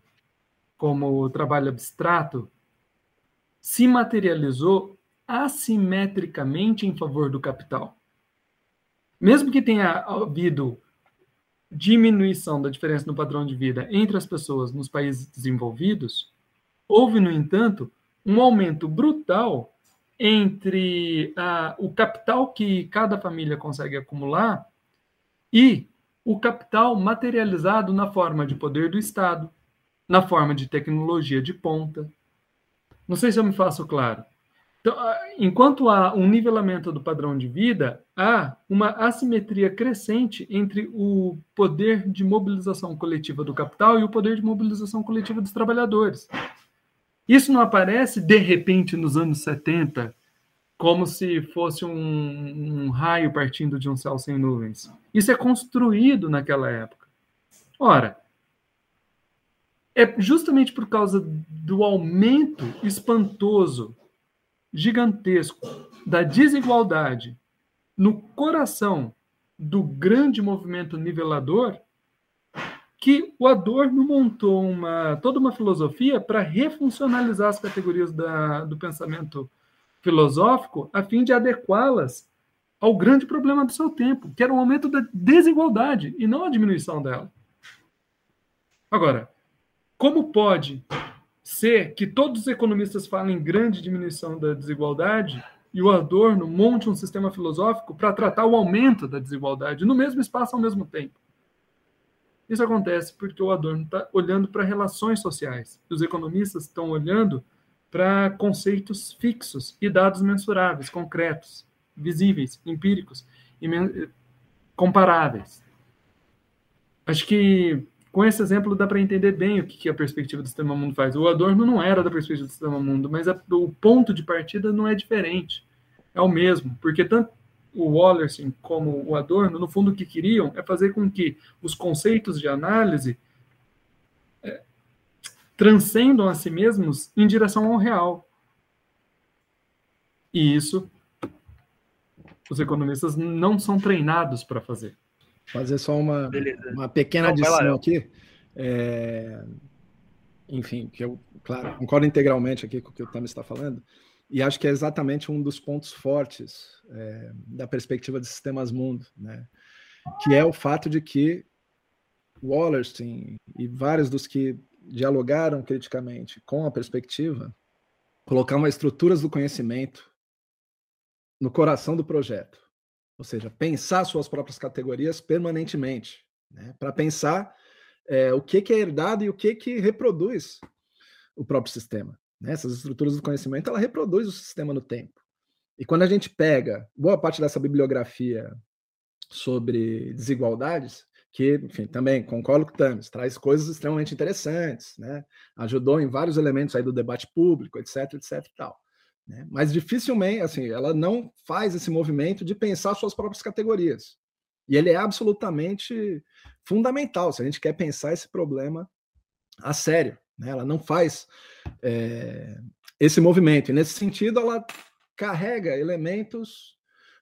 Speaker 8: como trabalho abstrato, se materializou assimetricamente em favor do capital. Mesmo que tenha havido diminuição da diferença no padrão de vida entre as pessoas nos países desenvolvidos, houve, no entanto, um aumento brutal entre ah, o capital que cada família consegue acumular e o capital materializado na forma de poder do Estado, na forma de tecnologia de ponta. Não sei se eu me faço claro. Então, ah, enquanto há um nivelamento do padrão de vida, há uma assimetria crescente entre o poder de mobilização coletiva do capital e o poder de mobilização coletiva dos trabalhadores. Isso não aparece de repente nos anos 70, como se fosse um, um, raio partindo de um céu sem nuvens. Isso é construído naquela época. Ora, é justamente por causa do aumento espantoso, gigantesco, da desigualdade no coração do grande movimento nivelador que o Adorno montou uma, toda uma filosofia para refuncionalizar as categorias da, do pensamento filosófico a fim de adequá-las ao grande problema do seu tempo, que era o aumento da desigualdade e não a diminuição dela. Agora, como pode ser que todos os economistas falem grande diminuição da desigualdade e o Adorno monte um sistema filosófico para tratar o aumento da desigualdade no mesmo espaço ao mesmo tempo? Isso acontece porque o Adorno está olhando para relações sociais. Os economistas estão olhando para conceitos fixos e dados mensuráveis, concretos, visíveis, empíricos e comparáveis. Acho que com esse exemplo dá para entender bem o que a perspectiva do sistema mundo faz. O Adorno não era da perspectiva do sistema mundo, mas a, o ponto de partida não é diferente. É o mesmo, porque tanto o Wallerstein como o Adorno, no fundo, o que queriam é fazer com que os conceitos de análise transcendam a si mesmos em direção ao real. E isso os economistas não são treinados para fazer.
Speaker 7: Fazer só uma, uma pequena não, adição aqui. É... Enfim, que eu, claro, concordo integralmente aqui com o que o Tami está falando, e acho que é exatamente um dos pontos fortes é, da perspectiva de sistemas mundo, né? que é o fato de que Wallerstein e vários dos que dialogaram criticamente com a perspectiva, colocar estruturas do conhecimento no coração do projeto. Ou seja, pensar suas próprias categorias permanentemente, né? para pensar é, o que, que é herdado e o que, que reproduz o próprio sistema. Né? Essas estruturas do conhecimento, ela reproduz o sistema no tempo. E quando a gente pega boa parte dessa bibliografia sobre desigualdades, que, enfim, também concordo com o Tamis, traz coisas extremamente interessantes, né? Ajudou em vários elementos aí do debate público, etc, etc e tal. Né? Mas dificilmente, assim, ela não faz esse movimento de pensar suas próprias categorias. E ele é absolutamente fundamental se a gente quer pensar esse problema a sério. Né? Ela não faz é, esse movimento. E nesse sentido, ela carrega elementos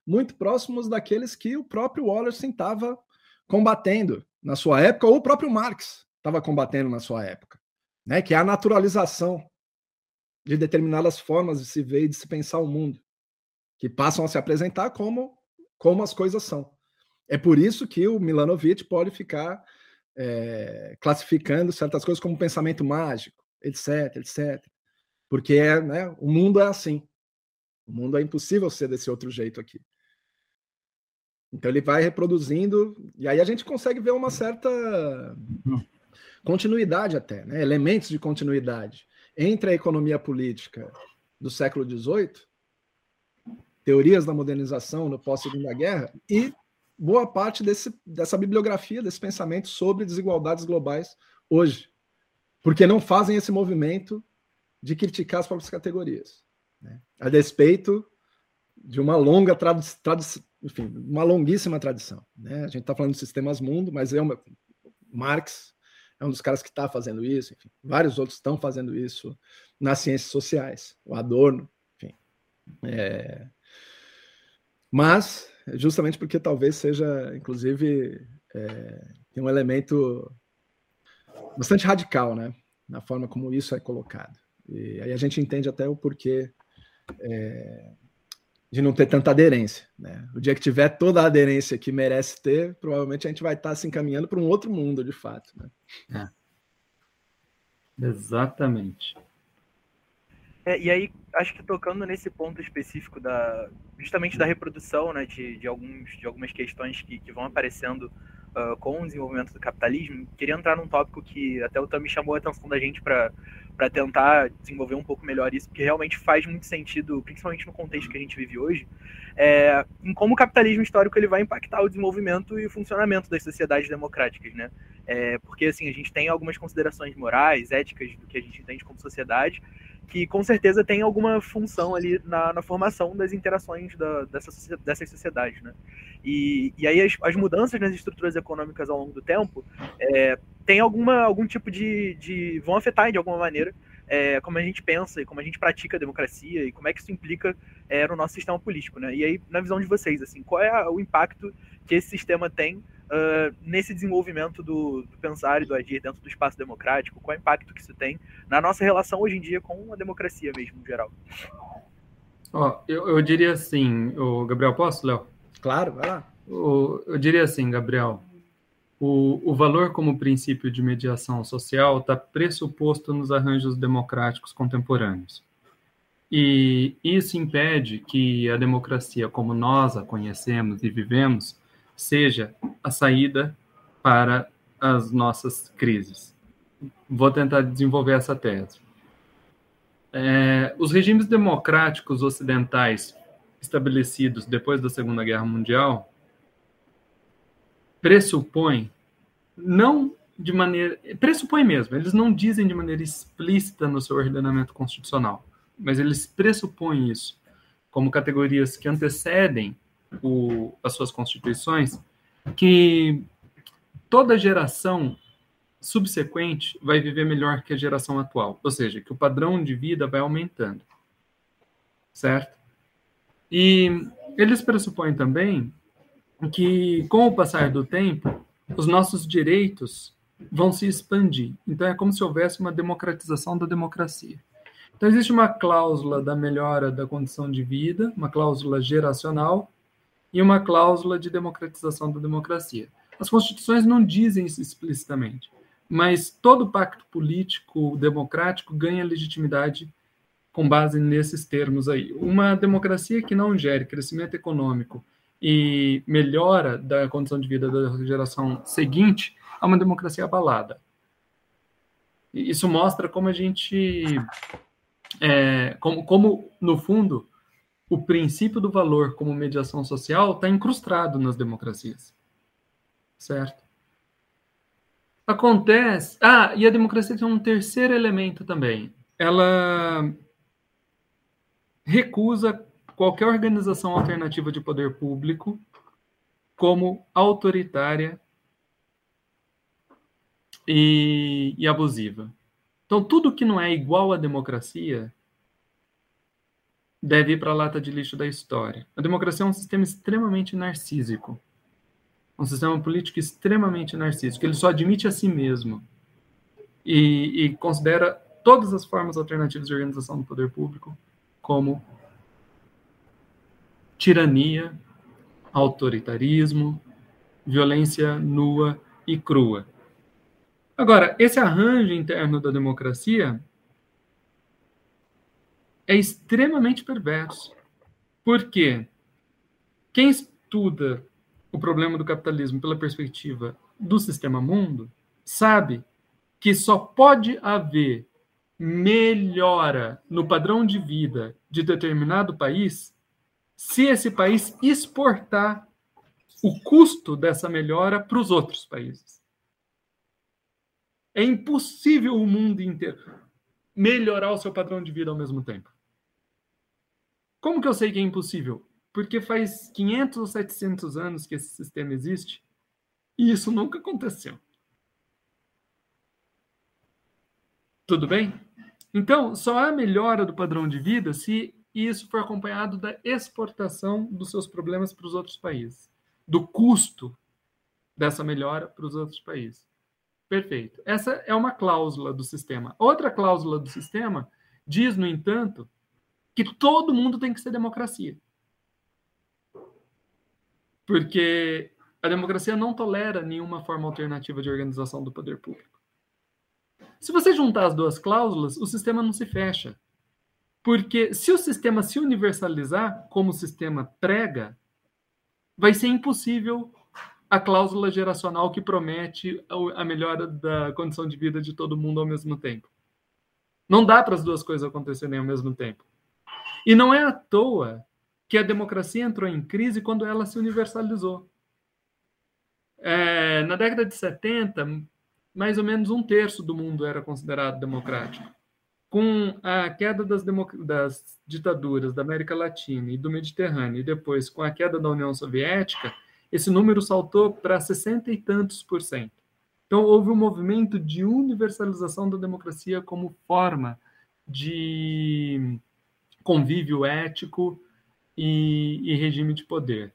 Speaker 7: muito próximos daqueles que o próprio Wallace estava combatendo na sua época, ou o próprio Marx estava combatendo na sua época, né? que é a naturalização de determinadas formas de se ver e de se pensar o mundo, que passam a se apresentar como, como as coisas são. É por isso que o Milanovic pode ficar é, classificando certas coisas como pensamento mágico, etc, etc. Porque é, né, o mundo é assim. O mundo é impossível ser desse outro jeito aqui. Então ele vai reproduzindo, e aí a gente consegue ver uma certa continuidade até, né? elementos de continuidade entre a economia política do século XVIII, teorias da modernização no pós-segunda guerra, e boa parte desse, dessa bibliografia, desse pensamento sobre desigualdades globais hoje. Porque não fazem esse movimento de criticar as próprias categorias. Né? A despeito de uma longa tradição, enfim, uma longuíssima tradição. Né? A gente está falando de sistemas mundo, mas é uma, Marx é um dos caras que está fazendo isso, enfim, vários outros estão fazendo isso nas ciências sociais, o Adorno, enfim. É... Mas, justamente porque talvez seja, inclusive, é... tem um elemento bastante radical, né, na forma como isso é colocado. E aí a gente entende até o porquê é... de não ter tanta aderência. Né? O dia que tiver toda a aderência que merece ter, provavelmente a gente vai estar se encaminhando para um outro mundo, de fato. Né?
Speaker 8: É. Exatamente.
Speaker 1: É, e aí, acho que tocando nesse ponto específico da justamente da reprodução né, de, de, alguns, de algumas questões que, que vão aparecendo uh, com o desenvolvimento do capitalismo, queria entrar num tópico que até o Tami chamou a atenção da gente para tentar desenvolver um pouco melhor isso, porque realmente faz muito sentido, principalmente no contexto que a gente vive hoje, é, em como o capitalismo histórico ele vai impactar o desenvolvimento e o funcionamento das sociedades democráticas, né? É, porque assim a gente tem algumas considerações morais, éticas do que a gente entende como sociedade, que com certeza tem alguma função ali na, na formação das interações da, dessa, dessas sociedades, né? E, e aí as, as, mudanças nas estruturas econômicas ao longo do tempo é, tem alguma, algum tipo de, de... vão afetar de alguma maneira é, como a gente pensa e como a gente pratica a democracia e como é que isso implica é, no nosso sistema político, né? E aí, na visão de vocês, assim, qual é o impacto que esse sistema tem uh, nesse desenvolvimento do, do, pensar e do agir dentro do espaço democrático? Qual é o impacto que isso tem na nossa relação hoje em dia com a democracia mesmo, em geral?
Speaker 8: Ó, eu, eu diria assim, o Gabriel, posso, Léo?
Speaker 7: Claro, vai lá.
Speaker 8: O, eu diria assim, Gabriel, o, o valor como princípio de mediação social está pressuposto nos arranjos democráticos contemporâneos. E isso impede que a democracia, como nós a conhecemos e vivemos, seja a saída para as nossas crises. Vou tentar desenvolver essa tese. É, os regimes democráticos ocidentais estabelecidos depois da Segunda Guerra Mundial pressupõem, não de maneira. pressupõem mesmo, eles não dizem de maneira explícita no seu ordenamento constitucional, mas eles pressupõem isso como categorias que antecedem o, as suas constituições, que toda geração subsequente vai viver melhor que a geração atual, ou seja, que o padrão de vida vai aumentando, certo? E eles pressupõem também que, com o passar do tempo, os nossos direitos vão se expandir. Então, é como se houvesse uma democratização da democracia. Então, existe uma cláusula da melhora da condição de vida, uma cláusula geracional, e uma cláusula de democratização da democracia. As constituições não dizem isso explicitamente, mas todo pacto político democrático ganha legitimidade com base nesses termos aí. Uma democracia que não gere crescimento econômico e melhora da condição de vida da geração seguinte é uma democracia abalada. Isso mostra como a gente, é, como, como no fundo o princípio do valor como mediação social está incrustado nas democracias. Certo? Acontece. Ah, e a democracia tem um terceiro elemento também. Ela recusa qualquer organização alternativa de poder público como autoritária e, e abusiva. Então, tudo que não é igual à democracia deve ir para a lata de lixo da história. A democracia é um sistema extremamente narcísico. Um sistema político extremamente narcísico. Ele só admite a si mesmo e, e considera todas as formas alternativas de organização do poder público como tirania, autoritarismo, violência nua e crua. Agora, esse arranjo interno da democracia é extremamente perverso. Por quê? Quem estuda o problema do capitalismo pela perspectiva do sistema mundo sabe que só pode haver melhora no padrão de vida de determinado país se esse país exportar o custo dessa melhora para os outros países. É impossível o mundo inteiro melhorar o seu padrão de vida ao mesmo tempo. Como que eu sei que é impossível? porque faz 500 ou 700 anos que esse sistema existe e isso nunca aconteceu. Tudo bem? Então, só há melhora do padrão de vida se isso for acompanhado da exportação dos seus problemas para os outros países, do custo dessa melhora para os outros países. Perfeito. Essa é uma cláusula do sistema. Outra cláusula do sistema diz, no entanto, que todo mundo tem que ser democracia. Porque a democracia não tolera nenhuma forma alternativa de organização do poder público. Se você juntar as duas cláusulas, o sistema não se fecha. Porque se o sistema se universalizar, como o sistema prega, vai ser impossível a cláusula geracional que promete a melhora da condição de vida de todo mundo ao mesmo tempo. Não dá para as duas coisas acontecerem ao mesmo tempo. E não é à toa que a democracia entrou em crise quando ela se universalizou. É, na década de 70, mais ou menos um terço do mundo era considerado democrático. Com a queda das, das ditaduras da América Latina e do Mediterrâneo, e depois com a queda da União Soviética, esse número saltou para 60 e tantos por cento. Então, houve um movimento de universalização da democracia como forma de convívio ético e, e regime de poder.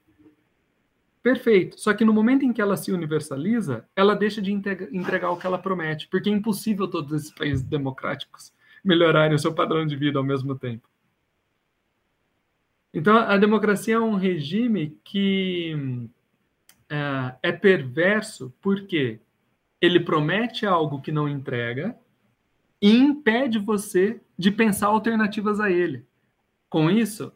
Speaker 8: Perfeito. Só que no momento em que ela se universaliza, ela deixa de entregar o que ela promete, porque é impossível todos esses países democráticos melhorarem o seu padrão de vida ao mesmo tempo. Então, a democracia é um regime que é, é perverso porque ele promete algo que não entrega e impede você de pensar alternativas a ele. Com isso,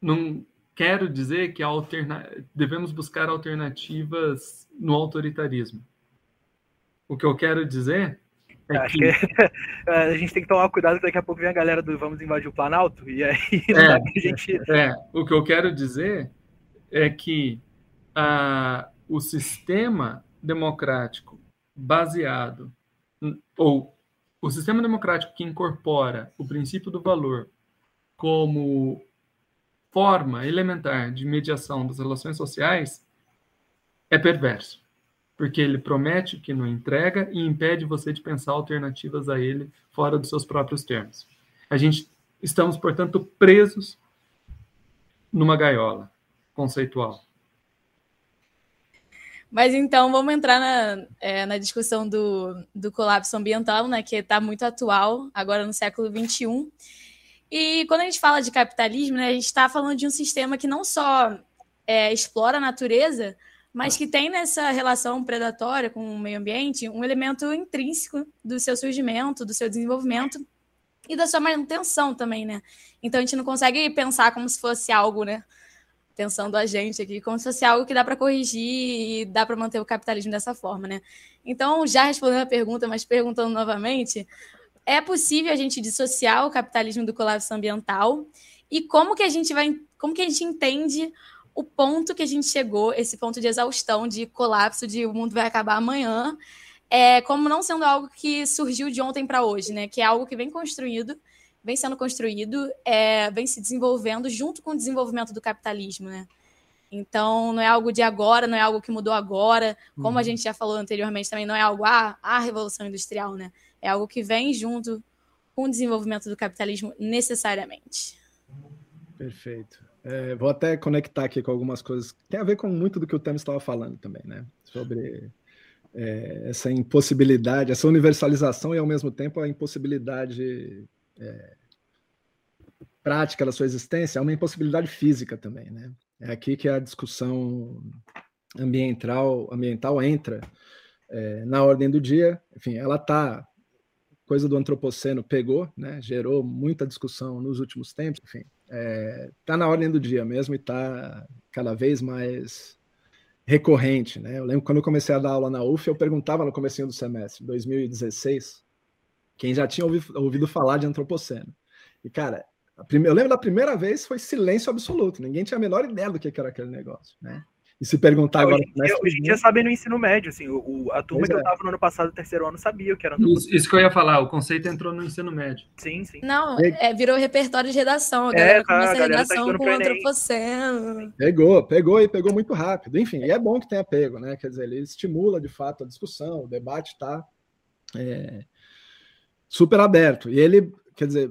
Speaker 8: não quero dizer que alterna... devemos buscar alternativas no autoritarismo. O que eu quero dizer é
Speaker 1: Acho
Speaker 8: que...
Speaker 1: que a gente tem que tomar cuidado, daqui a pouco vem a galera do Vamos Invadir o Planalto, e aí
Speaker 8: é, a gente... É, o que eu quero dizer é que a, o sistema democrático baseado, ou o sistema democrático que incorpora o princípio do valor como forma elementar de mediação das relações sociais é perverso, porque ele promete que não entrega e impede você de pensar alternativas a ele fora dos seus próprios termos. A gente estamos, portanto, presos numa gaiola conceitual.
Speaker 10: Mas então vamos entrar na, é, na discussão do, do colapso ambiental, né, que está muito atual agora no século XXI. E quando a gente fala de capitalismo, né, a gente está falando de um sistema que não só é, explora a natureza, mas que tem nessa relação predatória com o meio ambiente um elemento intrínseco do seu surgimento, do seu desenvolvimento e da sua manutenção também, né? Então a gente não consegue pensar como se fosse algo, né? pensando a gente aqui, como se fosse algo que dá para corrigir e dá para manter o capitalismo dessa forma, né? Então, já respondendo a pergunta, mas perguntando novamente, é possível a gente dissociar o capitalismo do colapso ambiental? E como que a gente vai, como que a gente entende o ponto que a gente chegou, esse ponto de exaustão, de colapso, de o mundo vai acabar amanhã, é, como não sendo algo que surgiu de ontem para hoje, né? Que é algo que vem construído vem sendo construído, é, vem se desenvolvendo junto com o desenvolvimento do capitalismo, né? Então, não é algo de agora, não é algo que mudou agora, como uhum. a gente já falou anteriormente também, não é algo, ah, a revolução industrial, né? É algo que vem junto com o desenvolvimento do capitalismo necessariamente.
Speaker 7: Perfeito. É, vou até conectar aqui com algumas coisas que tem a ver com muito do que o Temes estava falando também, né? Sobre é, essa impossibilidade, essa universalização e ao mesmo tempo a impossibilidade é, prática da sua existência, é uma impossibilidade física também, né? É aqui que a discussão ambiental, ambiental entra é, na ordem do dia. Enfim, ela está coisa do antropoceno pegou, né? Gerou muita discussão nos últimos tempos. Enfim, é, tá na ordem do dia mesmo e está cada vez mais recorrente, né? Eu lembro quando eu comecei a dar aula na UF, eu perguntava no comecinho do semestre, 2016, quem já tinha ouvido, ouvido falar de antropoceno. E, cara, prime... eu lembro da primeira vez foi silêncio absoluto, ninguém tinha a menor ideia do que era aquele negócio, né? E se perguntar
Speaker 1: É,
Speaker 7: agora.
Speaker 1: hoje, em dia, hoje em dia sabem no ensino médio, assim, o, o- a turma
Speaker 7: Pois
Speaker 1: que eu
Speaker 7: é.
Speaker 1: tava no ano passado, terceiro ano, sabia o que era
Speaker 8: Isso, isso que eu ia falar, o conceito entrou no ensino médio.
Speaker 1: Sim, sim.
Speaker 10: Não, é, virou repertório de redação. A
Speaker 1: É,
Speaker 10: galera
Speaker 1: tá, a
Speaker 10: começa a
Speaker 1: galera tá
Speaker 10: redação
Speaker 1: estudando
Speaker 10: com
Speaker 1: Enem.
Speaker 10: antropoceno.
Speaker 7: Pegou, pegou e pegou muito rápido. Enfim, e é bom que tenha pego, né? Quer dizer, ele estimula de fato a discussão, o debate está super aberto. E ele, quer dizer,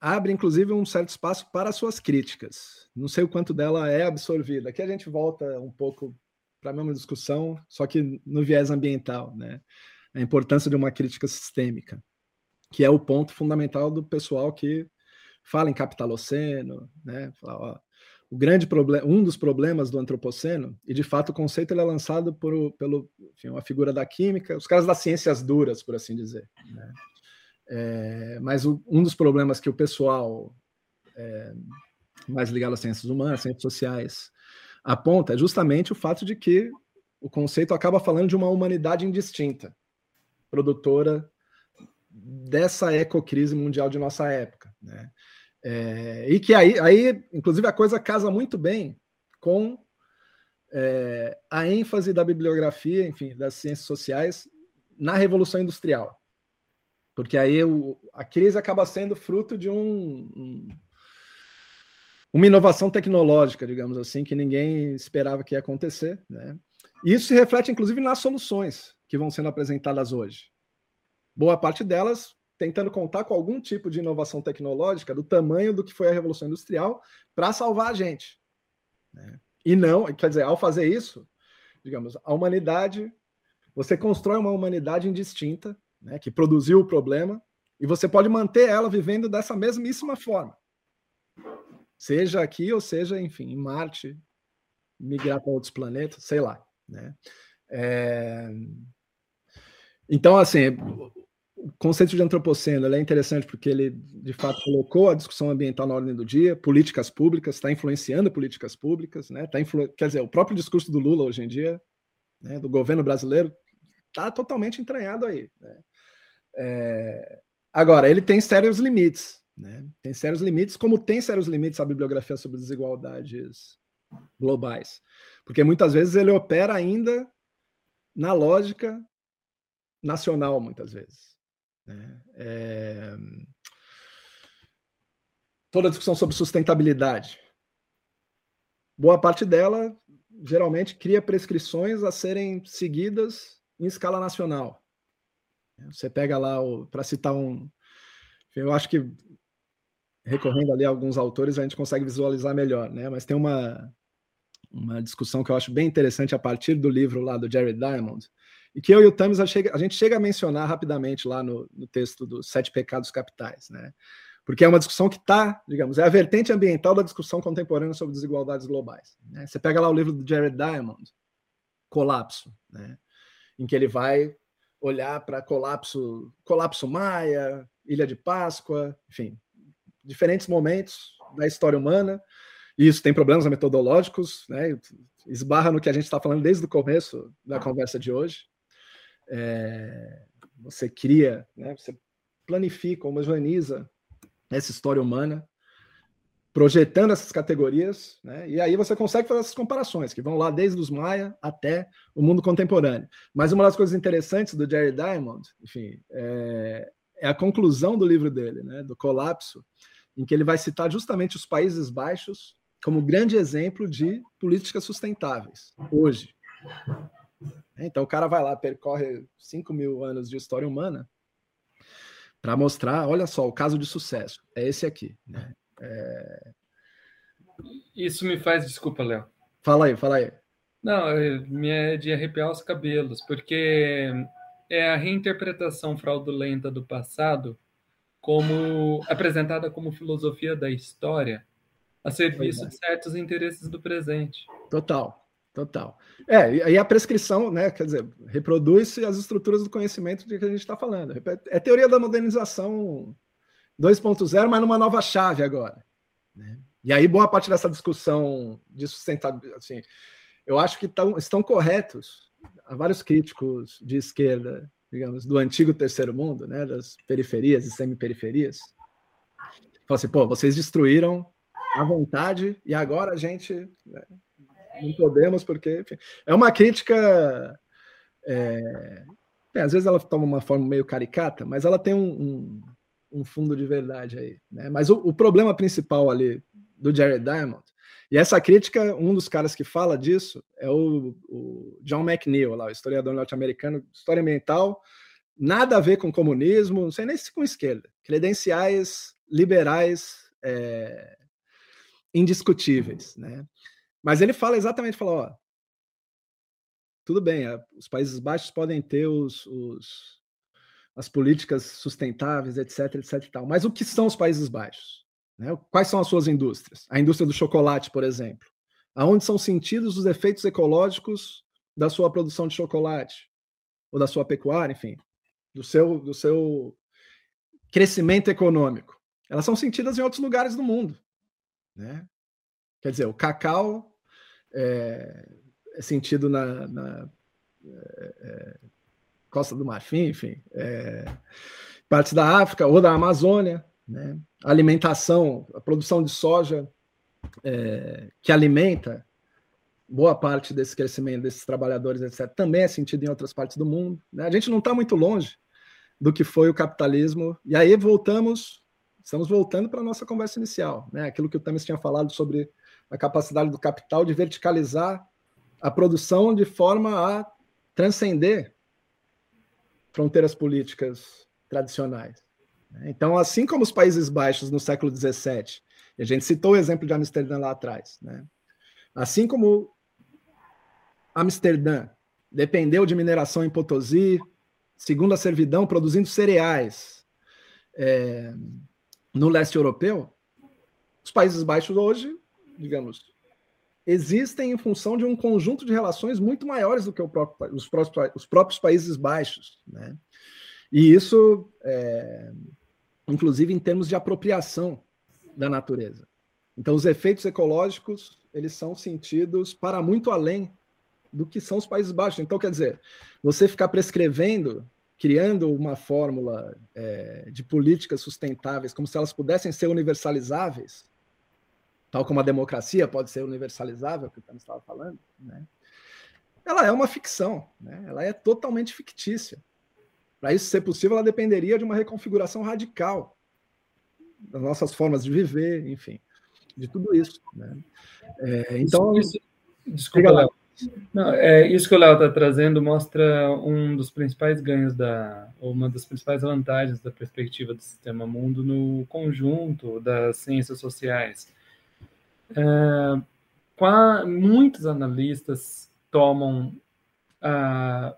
Speaker 7: abre inclusive um certo espaço para suas críticas. Não sei o quanto dela é absorvida. Aqui a gente volta um pouco para a mesma discussão, só que no viés ambiental, né? A importância de uma crítica sistêmica, que é o ponto fundamental do pessoal que fala em capitaloceno, né? Fala, ó, o grande problema, um dos problemas do antropoceno, e de fato o conceito ele é lançado por, pelo enfim, uma figura da química, os caras das ciências duras, por assim dizer. né? É, mas o- um dos problemas que o pessoal é, mais ligado às ciências humanas, ciências sociais, aponta é justamente o fato de que o conceito acaba falando de uma humanidade indistinta, produtora dessa ecocrise mundial de nossa época, né? É, e que aí, aí, inclusive, a coisa casa muito bem com é, a ênfase da bibliografia, enfim, das ciências sociais na Revolução Industrial. Porque aí o, a crise acaba sendo fruto de um, um- uma inovação tecnológica, digamos assim, que ninguém esperava que ia acontecer. Né? E isso se reflete, inclusive, nas soluções que vão sendo apresentadas hoje. Boa parte delas tentando contar com algum tipo de inovação tecnológica do tamanho do que foi a Revolução Industrial para salvar a gente. né? E não, quer dizer, ao fazer isso, digamos, a humanidade, você constrói uma humanidade indistinta, né, que produziu o problema, e você pode manter ela vivendo dessa mesmíssima forma. Seja aqui ou seja, enfim, em Marte, migrar para outros planetas, sei lá. Né? É, Então, assim, o conceito de antropoceno é interessante porque ele, de fato, colocou a discussão ambiental na ordem do dia, políticas públicas, está influenciando políticas públicas, né? tá influ... quer dizer, o próprio discurso do Lula hoje em dia, né, do governo brasileiro, está totalmente entranhado aí. Né? É... Agora, ele tem sérios limites, né? tem sérios limites, como tem sérios limites a bibliografia sobre desigualdades globais, porque muitas vezes ele opera ainda na lógica nacional, muitas vezes. né? É... Toda a discussão sobre sustentabilidade. Boa parte dela geralmente cria prescrições a serem seguidas em escala nacional. Você pega lá, para citar um. Eu acho que recorrendo ali a alguns autores a gente consegue visualizar melhor, né? Mas tem uma, uma discussão que eu acho bem interessante a partir do livro lá do Jerry Diamond, e que eu e o Tamis a, a gente chega a mencionar rapidamente lá no, no texto dos Sete Pecados Capitais, né? Porque é uma discussão que está, digamos, é a vertente ambiental da discussão contemporânea sobre desigualdades globais. Né? Você pega lá o livro do Jared Diamond, Colapso, né? em que ele vai olhar para colapso, colapso Maia, Ilha de Páscoa, enfim, diferentes momentos da história humana. E isso tem problemas metodológicos, né? esbarra no que a gente está falando desde o começo da conversa de hoje. É, você cria, né? você planifica, homogeneiza essa história humana, projetando essas categorias, né? e aí você consegue fazer essas comparações, que vão lá desde os Maia até o mundo contemporâneo. Mas uma das coisas interessantes do Jerry Diamond, enfim, é, é a conclusão do livro dele, né? do Colapso, em que ele vai citar justamente os Países Baixos como grande exemplo de políticas sustentáveis, hoje. Então o cara vai lá, percorre 5 mil anos de história humana para mostrar, olha só, o caso de sucesso é esse aqui. Né? É...
Speaker 8: Isso me faz, desculpa, Léo.
Speaker 7: Fala aí, fala aí.
Speaker 8: Não, me é de arrepiar os cabelos, porque é a reinterpretação fraudulenta do passado como apresentada como filosofia da história a serviço de certos interesses do presente.
Speaker 7: Total, total. É, e aí a prescrição, né, quer dizer, reproduz-se as estruturas do conhecimento de que a gente está falando. É teoria da modernização 2.0, mas numa nova chave agora. Né? E aí boa parte dessa discussão de sustentabilidade, assim, eu acho que tão, estão corretos há vários críticos de esquerda, digamos, do antigo terceiro mundo, né, das periferias e semi-periferias, falam assim, pô, vocês destruíram à vontade e agora a gente né, não podemos, porque enfim, é uma crítica. É, é, às vezes ela toma uma forma meio caricata, mas ela tem um, um, um fundo de verdade aí. Né? Mas o, o, problema principal ali do Jared Diamond, e essa crítica, um dos caras que fala disso é o, o John McNeil, lá, o historiador norte-americano, história ambiental, nada a ver com comunismo, não sei nem se com esquerda, credenciais liberais é, indiscutíveis, né? Mas ele fala exatamente, fala, ó, tudo bem, os Países Baixos podem ter os, os, as políticas sustentáveis, etc, etc e tal, mas o que são os Países Baixos? Né? Quais são as suas indústrias? A indústria do chocolate, por exemplo. Aonde são sentidos os efeitos ecológicos da sua produção de chocolate? Ou da sua pecuária, enfim, do seu, do seu crescimento econômico. Elas são sentidas em outros lugares do mundo. Né? Quer dizer, o cacau é, é sentido na, na é, é, Costa do Marfim, enfim, é, partes da África ou da Amazônia, né? A alimentação, a produção de soja é, que alimenta boa parte desse crescimento desses trabalhadores, etc., também é sentido em outras partes do mundo. Né? A gente não está muito longe do que foi o capitalismo. E aí voltamos, estamos voltando para a nossa conversa inicial, né? aquilo que o Tamis tinha falado sobre a capacidade do capital de verticalizar a produção de forma a transcender fronteiras políticas tradicionais. Então, assim como os Países Baixos no século XVII, e a gente citou o exemplo de Amsterdã lá atrás, né? assim como Amsterdã dependeu de mineração em Potosí, segundo a servidão, produzindo cereais é, no leste europeu, os Países Baixos hoje, digamos, existem em função de um conjunto de relações muito maiores do que próprio, os, próprios, os, próprios, Países Baixos. Né? E isso, é, inclusive, em termos de apropriação da natureza. Então, os efeitos ecológicos eles são sentidos para muito além do que são os Países Baixos. Então, quer dizer, você ficar prescrevendo, criando uma fórmula é, de políticas sustentáveis como se elas pudessem ser universalizáveis, tal como a democracia pode ser universalizável, que o Tânia estava falando, né? ela é uma ficção, né? ela é totalmente fictícia. Para isso ser possível, ela dependeria de uma reconfiguração radical das nossas formas de viver, enfim, de tudo isso. Né? É, então,
Speaker 8: isso, isso, desculpa, Léo. Não, é, isso que o Léo está trazendo mostra um dos principais ganhos da, ou uma das principais vantagens da perspectiva do sistema mundo no conjunto das ciências sociais. É, muitos analistas tomam a,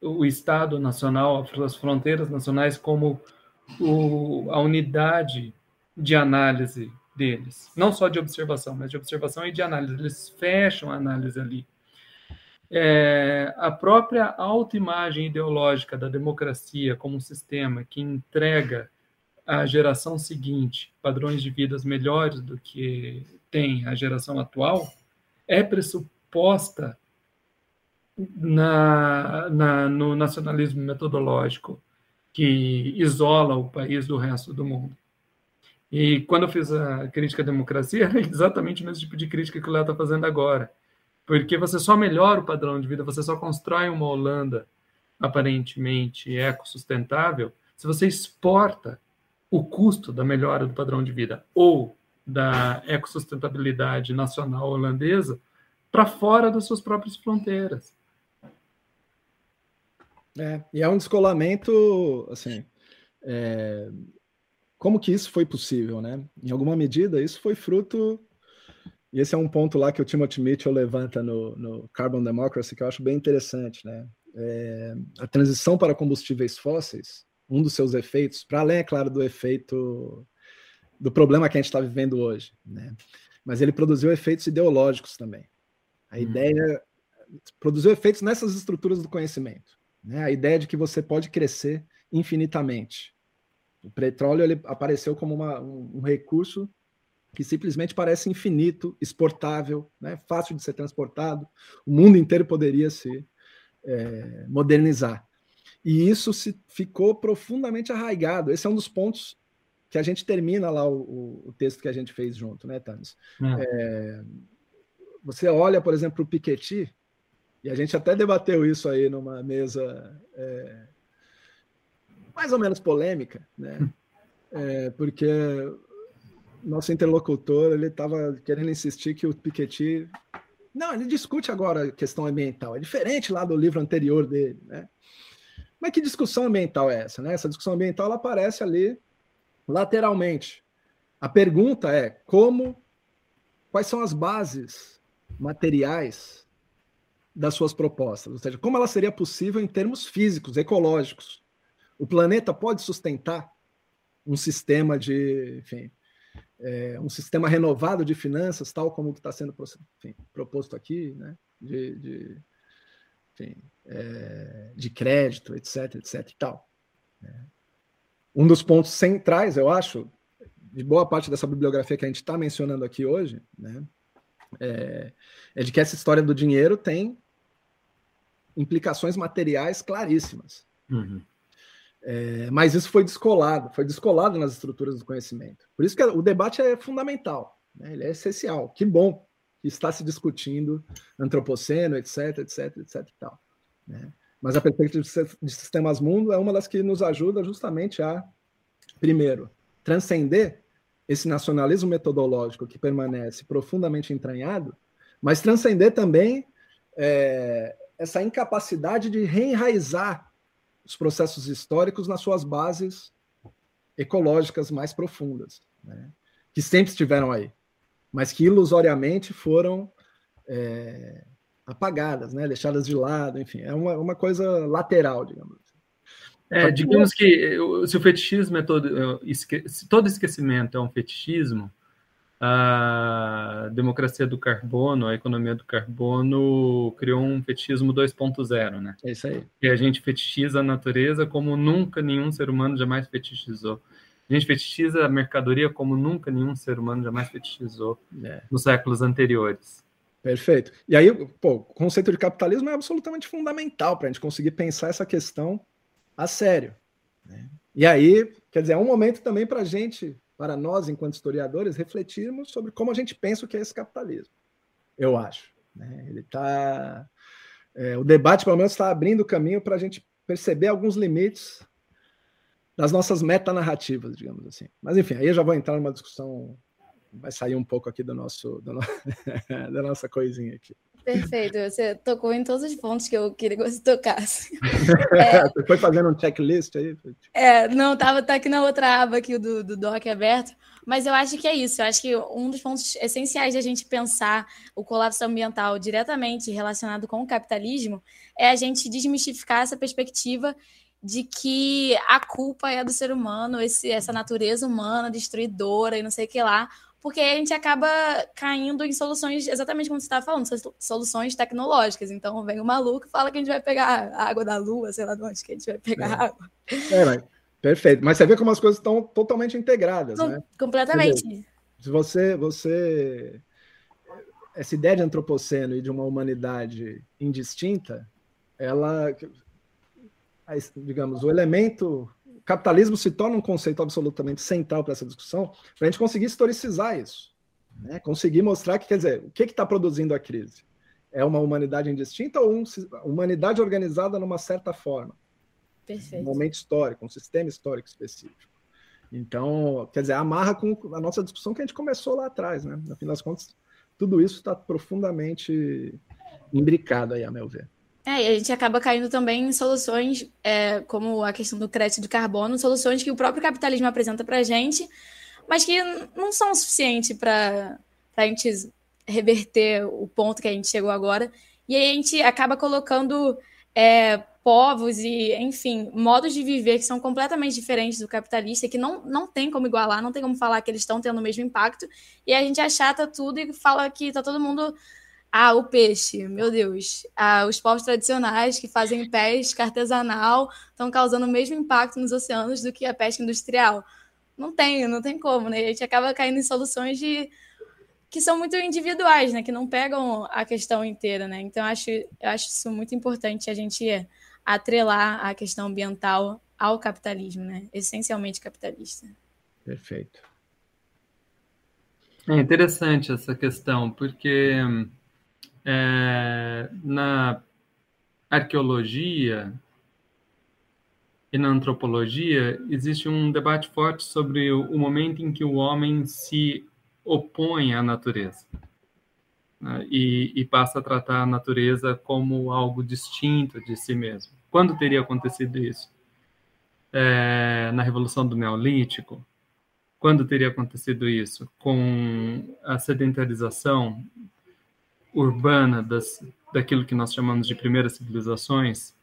Speaker 8: o Estado Nacional, as fronteiras nacionais, como o, a unidade de análise deles, não só de observação, mas de observação e de análise. Eles fecham a análise ali. É, a própria autoimagem ideológica da democracia como um sistema que entrega à geração seguinte padrões de vidas melhores do que tem a geração atual é pressuposta na, na, no nacionalismo metodológico que isola o país do resto do mundo. E quando eu fiz a crítica à democracia, era exatamente o mesmo tipo de crítica que o Léo está fazendo agora. Porque você só melhora o padrão de vida, você só constrói uma Holanda aparentemente ecossustentável se você exporta o custo da melhora do padrão de vida ou da ecossustentabilidade nacional holandesa para fora das suas próprias fronteiras.
Speaker 7: É, e é um descolamento, assim, é, como que isso foi possível, né? Em alguma medida, isso foi fruto. E esse é um ponto lá que o Timothy Mitchell levanta no, no Carbon Democracy, que eu acho bem interessante, né? É, a transição para combustíveis fósseis, um dos seus efeitos, para além, é claro, do efeito do problema que a gente está vivendo hoje, né? Mas ele produziu efeitos ideológicos também. A hum. ideia produziu efeitos nessas estruturas do conhecimento, né? A ideia de que você pode crescer infinitamente, o petróleo ele apareceu como uma, um, um, recurso que simplesmente parece infinito, exportável, né? fácil de ser transportado. O mundo inteiro poderia se é, modernizar. E isso se ficou profundamente arraigado. Esse é um dos pontos que a gente termina lá o, o, texto que a gente fez junto, né, Thames? É. É, você olha, por exemplo, o Piketty, e a gente até debateu isso aí numa mesa é, mais ou menos polêmica, né? É, porque nosso interlocutor ele estava querendo insistir que o Piketty não, ele discute agora a questão ambiental. É diferente lá do livro anterior dele, né? Mas que discussão ambiental é essa, né? Essa discussão ambiental ela aparece ali lateralmente. A pergunta é como, quais são as bases materiais das suas propostas, ou seja, como ela seria possível em termos físicos, ecológicos. O planeta pode sustentar um sistema de, enfim, é, um sistema renovado de finanças, tal como está sendo enfim, proposto aqui, né? de, de, enfim, é, de crédito, etc, etc e tal. Né? Um dos pontos centrais, eu acho, de boa parte dessa bibliografia que a gente está mencionando aqui hoje, né, é, é, de que essa história do dinheiro tem implicações materiais claríssimas. Uhum. É, mas isso foi descolado, foi descolado nas estruturas do conhecimento. Por isso que o debate é fundamental, né? ele é essencial. Que bom que está se discutindo antropoceno, etc, etc, etc e tal. Né? Mas a perspectiva de sistemas mundo é uma das que nos ajuda justamente a, primeiro, transcender esse nacionalismo metodológico que permanece profundamente entranhado, mas transcender também é, essa incapacidade de reenraizar os processos históricos nas suas bases ecológicas mais profundas, né? que sempre estiveram aí, mas que ilusoriamente foram é, apagadas, né? deixadas de lado, enfim, é uma, uma coisa lateral, digamos. Assim.
Speaker 8: É, digamos que se o fetichismo é todo, se todo esquecimento é um fetichismo, a democracia do carbono, a economia do carbono criou um fetichismo 2.0, né?
Speaker 7: É isso aí.
Speaker 8: E a gente fetichiza a natureza como nunca nenhum ser humano jamais fetichizou. A gente fetichiza a mercadoria como nunca nenhum ser humano jamais fetichizou é. nos séculos anteriores.
Speaker 7: Perfeito. E aí, pô, o conceito de capitalismo é absolutamente fundamental para a gente conseguir pensar essa questão a sério. Né? E aí, quer dizer, é um momento também para a gente para nós, enquanto historiadores, refletirmos sobre como a gente pensa o que é esse capitalismo. Eu acho. Né? Ele está. É, o debate, pelo menos, está abrindo caminho para a gente perceber alguns limites das nossas metanarrativas, digamos assim. Mas, enfim, aí eu já vou entrar numa discussão. Vai sair um pouco aqui do nosso, do no... da nossa coisinha aqui.
Speaker 10: Perfeito, você tocou em todos os pontos que eu queria que você tocasse.
Speaker 7: É, você foi fazendo um checklist aí?
Speaker 10: É, não, tava tá aqui na outra aba aqui do, do doc aberto, mas eu acho que é isso, eu acho que um dos pontos essenciais de a gente pensar o colapso ambiental diretamente relacionado com o capitalismo é a gente desmistificar essa perspectiva de que a culpa é do ser humano, esse, essa natureza humana destruidora e não sei o que lá, porque a gente acaba caindo em soluções, exatamente como você estava falando, soluções tecnológicas. Então vem o maluco e fala que a gente vai pegar a água da lua, sei lá de onde que a gente vai pegar é. água.
Speaker 7: É, mas, perfeito. Mas você vê como as coisas estão totalmente integradas, né?
Speaker 10: Completamente.
Speaker 7: se você, você. Essa ideia de antropoceno e de uma humanidade indistinta, ela. Digamos, o elemento capitalismo se torna um conceito absolutamente central para essa discussão, para a gente conseguir historicizar isso, né? conseguir mostrar que, quer dizer, o que está produzindo a crise? É uma humanidade indistinta ou uma humanidade organizada numa certa forma?
Speaker 10: Perfeito.
Speaker 7: Um momento histórico, um sistema histórico específico. Então, quer dizer, amarra com a nossa discussão que a gente começou lá atrás, né? No fim das contas, tudo isso está profundamente imbricado aí, a meu ver.
Speaker 10: É, e a gente acaba caindo também em soluções, é, como a questão do crédito de carbono, soluções que o próprio capitalismo apresenta para a gente, mas que não são o suficiente para a gente reverter o ponto que a gente chegou agora. E aí a gente acaba colocando é, povos e, enfim, modos de viver que são completamente diferentes do capitalista, que não, não tem como igualar, não tem como falar que eles estão tendo o mesmo impacto, e a gente achata tudo e fala que está todo mundo ah, o peixe, meu Deus. Ah, os povos tradicionais que fazem pesca artesanal estão causando o mesmo impacto nos oceanos do que a pesca industrial. Não tem, não tem como, né? A gente acaba caindo em soluções de que são muito individuais, né? Que não pegam a questão inteira, né? Então, eu acho, eu acho isso muito importante a gente atrelar a questão ambiental ao capitalismo, né? Essencialmente capitalista.
Speaker 7: Perfeito.
Speaker 8: É interessante essa questão, porque é, na arqueologia e na antropologia existe um debate forte sobre o momento em que o homem se opõe à natureza né, e, e, passa a tratar a natureza como algo distinto de si mesmo. Quando teria acontecido isso? É, na Revolução do Neolítico? Quando teria acontecido isso? Com a sedentarização urbana das, daquilo que nós chamamos de primeiras civilizações?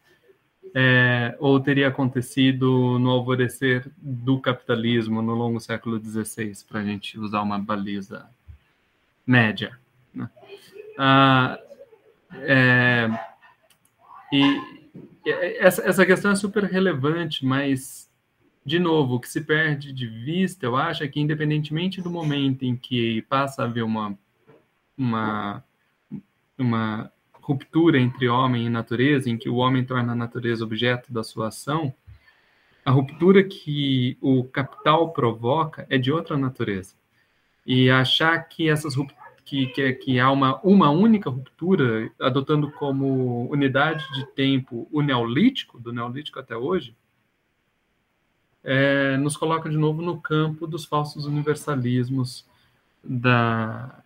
Speaker 8: É, ou teria acontecido no alvorecer do capitalismo no longo século XVI, para a gente usar uma baliza média? Né? Ah, é, e essa, essa questão é super relevante, mas, de novo, o que se perde de vista, eu acho, é que, independentemente do momento em que passa a haver uma, uma, uma ruptura entre homem e natureza, em que o homem torna a natureza objeto da sua ação, a ruptura que o capital provoca é de outra natureza. E achar que essas que, que, que há uma, uma única ruptura, adotando como unidade de tempo o neolítico, do neolítico até hoje, é, nos coloca de novo no campo dos falsos universalismos da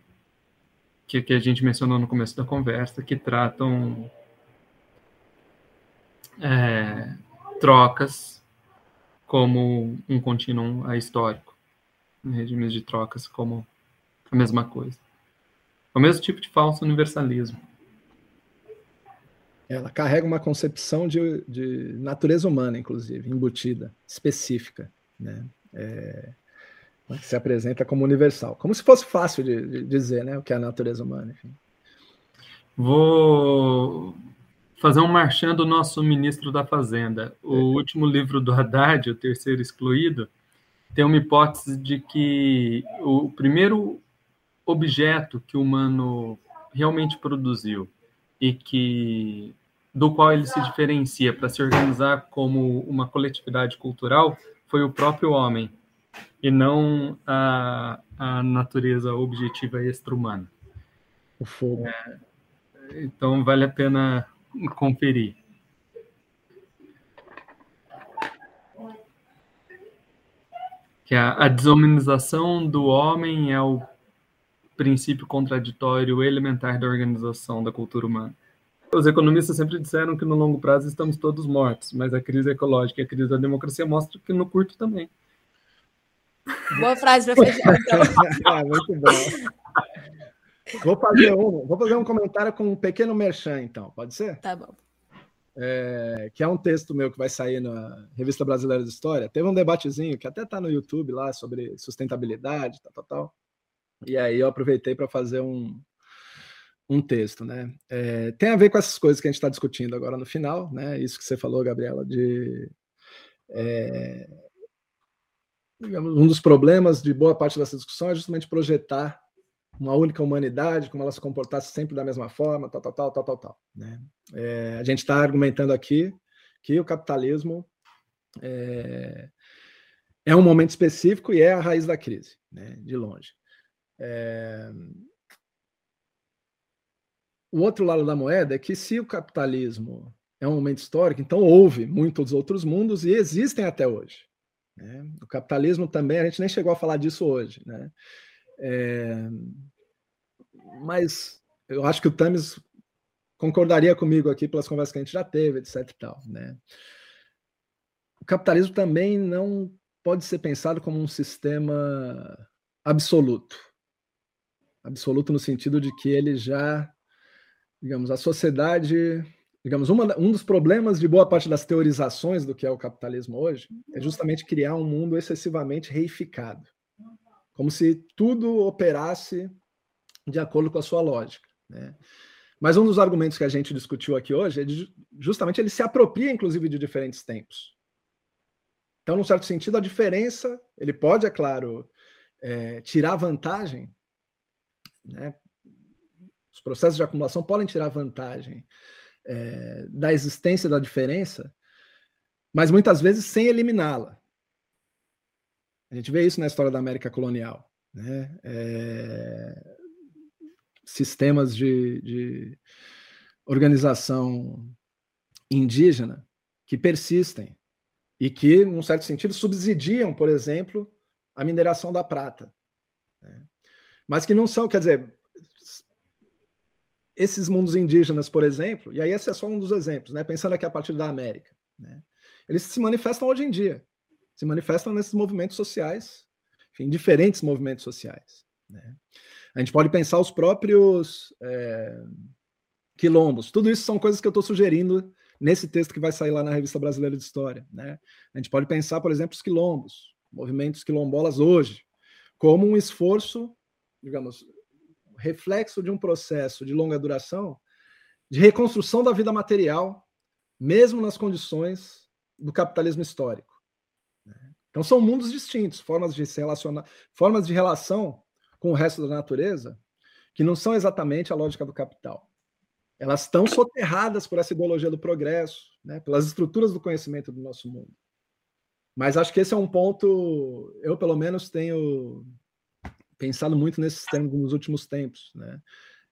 Speaker 8: que, que a gente mencionou no começo da conversa, que tratam é, trocas como um contínuo histórico, regimes de trocas como a mesma coisa. É o mesmo tipo de falso universalismo.
Speaker 7: Ela carrega uma concepção de, de natureza humana, inclusive, embutida, específica, né? É, que se apresenta como universal. Como se fosse fácil de, de dizer né, o que é a natureza humana. Enfim.
Speaker 8: Vou fazer um marchando do nosso ministro da Fazenda. O é. último livro do Haddad, O Terceiro Excluído, tem uma hipótese de que o primeiro objeto que o humano realmente produziu e que do qual ele se diferencia para se organizar como uma coletividade cultural foi o próprio homem e não a, a natureza objetiva extra-humana.
Speaker 7: O fogo.
Speaker 8: É, então vale a pena conferir. Que a, a desumanização do homem é o princípio contraditório elementar da organização da cultura humana. Os economistas sempre disseram que no longo prazo estamos todos mortos, mas a crise ecológica e a crise da democracia mostram que no curto também.
Speaker 10: Boa frase para fechar, então.
Speaker 7: ah, muito bom. Vou fazer, um, vou fazer um comentário com um pequeno merchan, então. Pode ser?
Speaker 10: Tá bom.
Speaker 7: É, que é um texto meu que vai sair na Revista Brasileira de História. Teve um debatezinho que até está no YouTube lá sobre sustentabilidade, tal, tal, tal. E aí eu aproveitei para fazer um, um texto, né? É, tem a ver com essas coisas que a gente está discutindo agora no final, né? Isso que você falou, Gabriela, de é, digamos, um dos problemas de boa parte dessa discussão é justamente projetar uma única humanidade, como ela se comportasse sempre da mesma forma, tal, tal, tal, tal, tal, tal. Né? É, a gente está argumentando aqui que o capitalismo é, é um momento específico e é a raiz da crise, né? de longe. É... O outro lado da moeda é que se o capitalismo é um momento histórico, então houve muitos outros mundos e existem até hoje. Né? O capitalismo também, a gente nem chegou a falar disso hoje. Né? É... Mas eu acho que o Tamis concordaria comigo aqui pelas conversas que a gente já teve, etc. E tal, né? O capitalismo também não pode ser pensado como um sistema absoluto absoluto no sentido de que ele já, digamos, a sociedade, digamos, uma, um dos problemas de boa parte das teorizações do que é o capitalismo hoje é justamente criar um mundo excessivamente reificado, como se tudo operasse de acordo com a sua lógica, né? Mas um dos argumentos que a gente discutiu aqui hoje é de, justamente ele se apropria, inclusive, de diferentes tempos. Então, num certo sentido, a diferença, ele pode, é claro, é, tirar vantagem né? Os processos de acumulação podem tirar vantagem é, da existência da diferença, mas muitas vezes sem eliminá-la. A gente vê isso na história da América colonial. Né? É... sistemas de, de organização indígena que persistem e que, num certo sentido, subsidiam, por exemplo, a mineração da prata. Né? Mas que não são, quer dizer, esses mundos indígenas, por exemplo, e aí esse é só um dos exemplos, né? pensando aqui a partir da América, né? eles se manifestam hoje em dia, se manifestam nesses movimentos sociais, enfim, diferentes movimentos sociais. Né? A gente pode pensar os próprios é, quilombos, tudo isso são coisas que eu estou sugerindo nesse texto que vai sair lá na Revista Brasileira de História. Né? A gente pode pensar, por exemplo, os quilombos, movimentos quilombolas hoje, como um esforço, digamos, reflexo de um processo de longa duração de reconstrução da vida material, mesmo nas condições do capitalismo histórico. Né? Então são mundos distintos, formas de se relacionar, formas de relação com o resto da natureza que não são exatamente a lógica do capital. Elas estão soterradas por essa ideologia do progresso, né, pelas estruturas do conhecimento do nosso mundo. Mas acho que esse é um ponto, eu pelo menos tenho pensado muito nesses termos nos últimos tempos, né?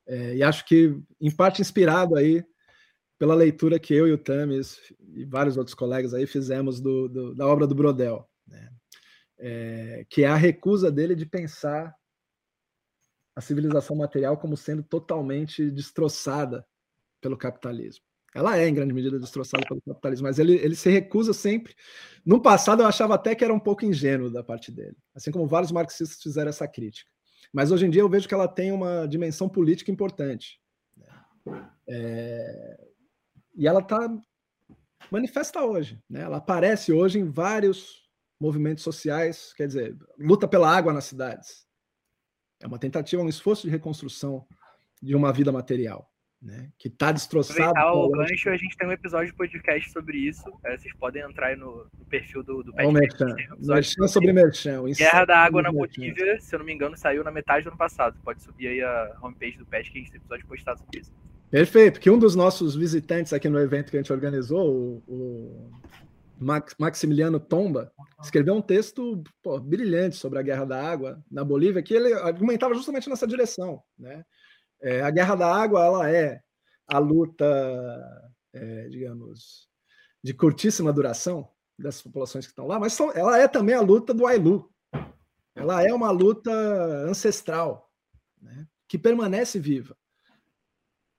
Speaker 7: É, e acho que, em parte, inspirado aí pela leitura que eu e o Tamis e vários outros colegas aí fizemos do, do da obra do Brodel, né? É, que é a recusa dele de pensar a civilização material como sendo totalmente destroçada pelo capitalismo. Ela é, em grande medida, destroçada pelo capitalismo, mas ele, ele se recusa sempre. No passado, eu achava até que era um pouco ingênuo da parte dele, assim como vários marxistas fizeram essa crítica. Mas hoje em dia eu vejo que ela tem uma dimensão política importante. Né? É... E ela está manifesta hoje. Né? Ela aparece hoje em vários movimentos sociais, quer dizer, luta pela água nas cidades. É uma tentativa, um esforço de reconstrução de uma vida material né? Que está destroçado.
Speaker 1: o gancho, a gente tem um episódio de podcast sobre isso. É, vocês podem entrar aí no, no perfil do, do
Speaker 7: Merchan. Um merchan sobre Merchan.
Speaker 1: Guerra da Água na Bolívia, se eu não me engano, saiu na metade do ano passado. Pode subir aí a homepage do PET que a gente tem episódio postado sobre isso.
Speaker 7: Perfeito, que um dos nossos visitantes aqui no evento que a gente organizou, o, o Max, Maximiliano Tomba, escreveu um texto pô, brilhante sobre a Guerra da Água na Bolívia, que ele argumentava justamente nessa direção, né? É, a guerra da água ela é a luta, é, digamos, de curtíssima duração dessas populações que estão lá, mas são, ela é também a luta do Ailu. Ela é uma luta ancestral, né, que permanece viva.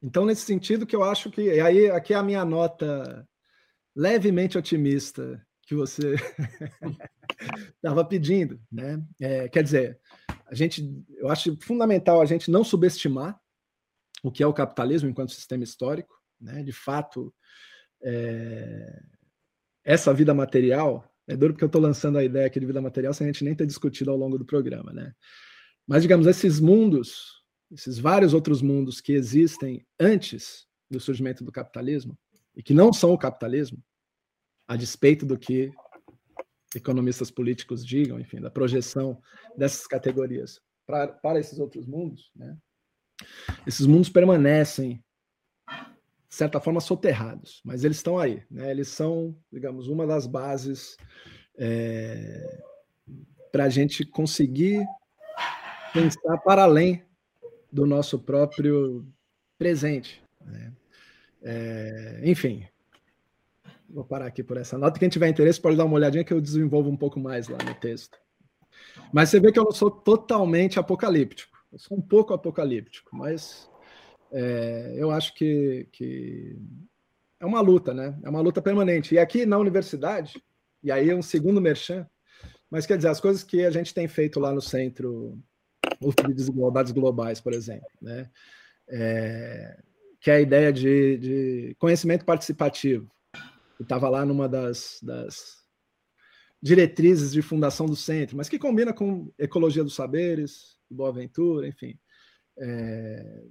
Speaker 7: Então, nesse sentido, que eu acho que. E aí, aqui é a minha nota levemente otimista que você estava pedindo. Né? É, quer dizer, a gente, eu acho fundamental a gente não subestimar o que é o capitalismo enquanto sistema histórico. Né? De fato, é... essa vida material, é duro porque eu estou lançando a ideia aqui de vida material sem a gente nem ter discutido ao longo do programa. Né? Mas, digamos, esses mundos, esses vários outros mundos que existem antes do surgimento do capitalismo, e que não são o capitalismo, a despeito do que economistas políticos digam, enfim, da projeção dessas categorias para, para esses outros mundos, né? Esses mundos permanecem, de certa forma, soterrados, mas eles estão aí. Né? Eles são, digamos, uma das bases é, para a gente conseguir pensar para além do nosso próprio presente. Né? É, enfim, vou parar aqui por essa nota. Quem tiver interesse pode dar uma olhadinha que eu desenvolvo um pouco mais lá no texto. Mas você vê que eu não sou totalmente apocalíptico. Eu sou um pouco apocalíptico, mas é, eu acho que, que é uma luta, né? É uma luta permanente. E aqui na universidade, e aí é um segundo merchan, mas quer dizer, as coisas que a gente tem feito lá no Centro de Desigualdades Globais, por exemplo, né? É, que é a ideia de, de conhecimento participativo, estava lá numa das, das diretrizes de fundação do centro, mas que combina com ecologia dos saberes, Boa Ventura, enfim. É,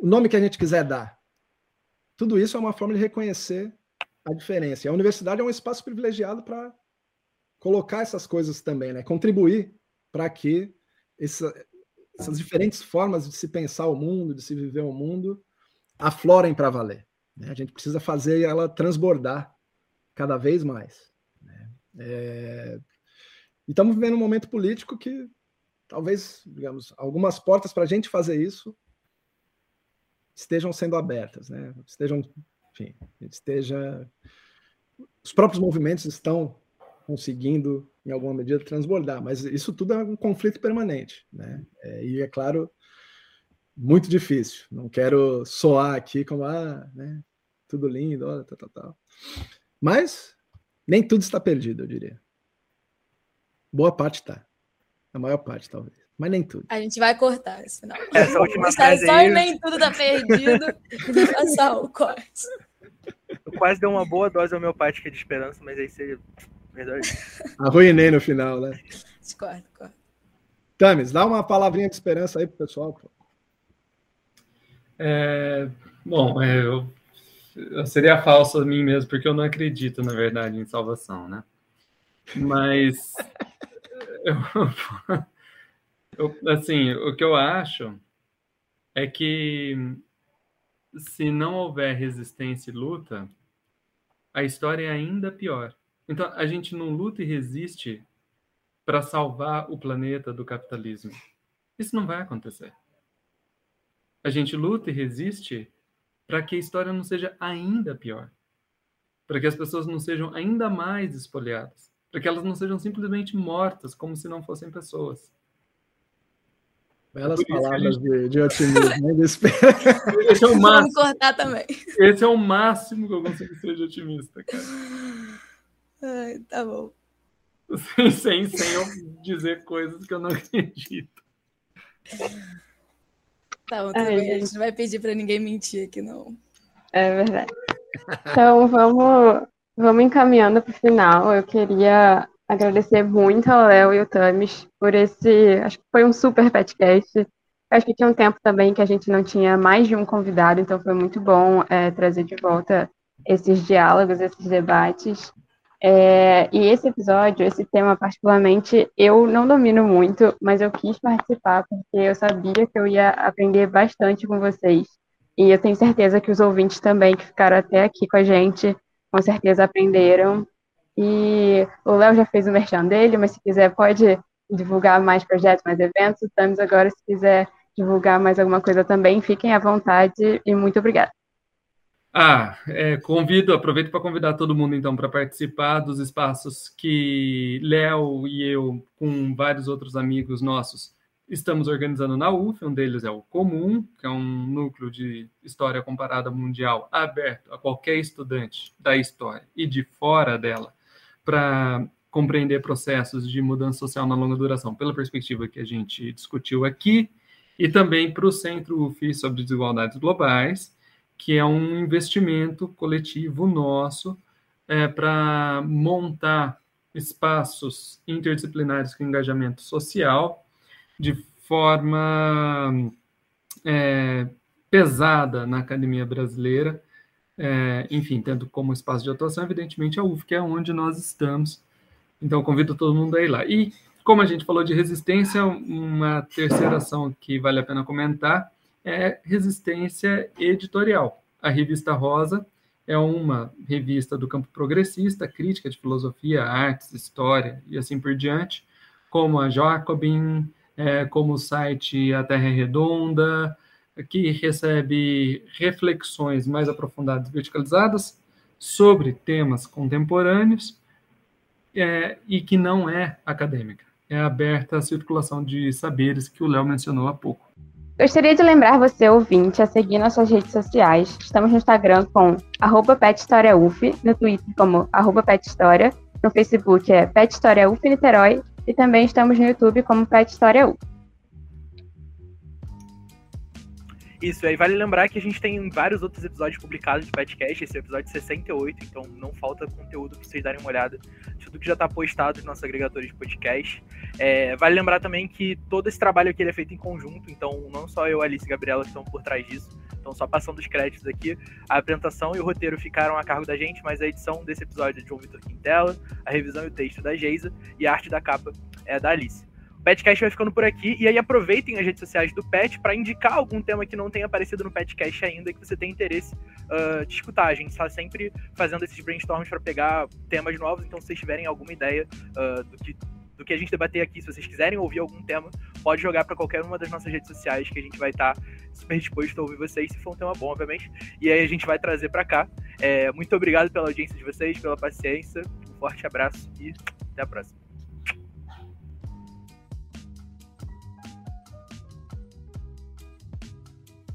Speaker 7: o nome que a gente quiser dar. Tudo isso é uma forma de reconhecer a diferença. E a universidade é um espaço privilegiado para colocar essas coisas também, né? contribuir para que essa, essas diferentes formas de se pensar o mundo, de se viver o mundo, aflorem para valer. Né? A gente precisa fazer ela transbordar cada vez mais. Né? É... E estamos vivendo um momento político que talvez, digamos, algumas portas para a gente fazer isso estejam sendo abertas, né? Estejam, enfim, esteja os próprios movimentos estão conseguindo, em alguma medida, transbordar, mas isso tudo é um conflito permanente, né? É, e é claro, muito difícil. Não quero soar aqui como ah, né? Tudo lindo, olha, tal, tal, tal. Mas nem tudo está perdido, eu diria. Boa parte está. A maior parte, talvez. Mas nem tudo.
Speaker 10: A gente vai cortar esse final.
Speaker 1: Essa última
Speaker 10: Só
Speaker 1: frase
Speaker 10: só
Speaker 1: aí,
Speaker 10: nem tudo tá perdido. passar o corte.
Speaker 1: eu quase dei uma boa dose homeopática de esperança, mas aí você... Verdade.
Speaker 7: Arruinei no final, né?
Speaker 10: Discordo, discordo.
Speaker 7: Tamis, dá uma palavrinha de esperança aí pro pessoal. Pô.
Speaker 8: É, bom, é, eu, eu seria falso a mim mesmo, porque eu não acredito, na verdade, em salvação, né? Mas, eu, assim, o que eu acho é que se não houver resistência e luta, a história é ainda pior. Então, a gente não luta e resiste para salvar o planeta do capitalismo. Isso não vai acontecer. A gente luta e resiste para que a história não seja ainda pior. Para que as pessoas não sejam ainda mais espoliadas. Para que elas não sejam simplesmente mortas, como se não fossem pessoas.
Speaker 7: Belas
Speaker 8: a
Speaker 7: palavras
Speaker 8: gente-
Speaker 7: de, de otimismo. né?
Speaker 8: Esse é o
Speaker 10: Vamos
Speaker 8: máximo.
Speaker 10: cortar também.
Speaker 8: Esse é o máximo que eu consigo ser de otimista, cara.
Speaker 10: Ai, tá bom.
Speaker 8: Sem, sem, sem eu dizer coisas que eu não acredito.
Speaker 10: Tá bom, tudo
Speaker 9: Ai,
Speaker 10: bem. A
Speaker 9: gente.
Speaker 10: gente não vai pedir pra ninguém mentir aqui, não.
Speaker 9: É verdade. Então vamos, vamos encaminhando para o final. Eu queria agradecer muito ao Léo e ao Tamis por esse. Acho que foi um super podcast. Acho que tinha um tempo também que a gente não tinha mais de um convidado, então foi muito bom é, trazer de volta esses diálogos, esses debates. É, e esse episódio, esse tema particularmente, eu não domino muito, mas eu quis participar porque eu sabia que eu ia aprender bastante com vocês. E eu tenho certeza que os ouvintes também que ficaram até aqui com a gente, com certeza aprenderam. E o Léo já fez o merchan dele, mas se quiser pode divulgar mais projetos, mais eventos. Estamos agora, se quiser divulgar mais alguma coisa também, fiquem à vontade e muito obrigada.
Speaker 8: Ah, é, convido, aproveito para convidar todo mundo então para participar dos espaços que Léo e eu, com vários outros amigos nossos, estamos organizando na UF. Um deles é o Comum, que é um núcleo de história comparada mundial aberto a qualquer estudante da história e de fora dela para compreender processos de mudança social na longa duração pela perspectiva que a gente discutiu aqui e também para o Centro UF sobre Desigualdades Globais, que é um investimento coletivo nosso é, para montar espaços interdisciplinares com engajamento social de forma é, pesada na academia brasileira, é, enfim, tendo como espaço de atuação, evidentemente, a UF, que é onde nós estamos. Então, convido todo mundo a ir lá. E, como a gente falou de resistência, uma terceira ação que vale a pena comentar é resistência editorial. A revista Rosa é uma revista do campo progressista, crítica de filosofia, artes, história e assim por diante, como a Jacobin, é, como o site A Terra é Redonda, que recebe reflexões mais aprofundadas e verticalizadas sobre temas contemporâneos é, e que não é acadêmica. É aberta à circulação de saberes que o Léo mencionou há pouco.
Speaker 9: Gostaria de lembrar você, ouvinte, a seguir nossas redes sociais. Estamos no Instagram com arroba PetHistoriaUF, no Twitter como arroba PetHistória, no Facebook é Pet História UF Niterói e também estamos no YouTube como Pet História UF.
Speaker 1: Isso, aí vale lembrar que a gente tem vários outros episódios publicados de podcast, esse é o episódio 68, então não falta conteúdo para vocês darem uma olhada. Tudo que já está postado nos nossos agregadores de podcast. É, vale lembrar também que todo esse trabalho aqui é feito em conjunto, então não só eu, Alice e Gabriela estão por trás disso. Então, só passando os créditos aqui, a apresentação e o roteiro ficaram a cargo da gente, mas a edição desse episódio é de João Vitor Quintela, a revisão e o texto da Geisa e a arte da capa é da Alice. O Petcast vai ficando por aqui e aí aproveitem as redes sociais do Pet para indicar algum tema que não tenha aparecido no Petcast ainda que você tem interesse uh, de escutar. A gente está sempre fazendo esses brainstorms para pegar temas novos, então se vocês tiverem alguma ideia uh, do, que, do que a gente debater aqui. Se vocês quiserem ouvir algum tema, pode jogar para qualquer uma das nossas redes sociais que a gente vai estar tá super disposto a ouvir vocês, se for um tema bom, obviamente. E aí a gente vai trazer para cá. É, muito obrigado pela audiência de vocês, pela paciência. Um forte abraço e até a próxima.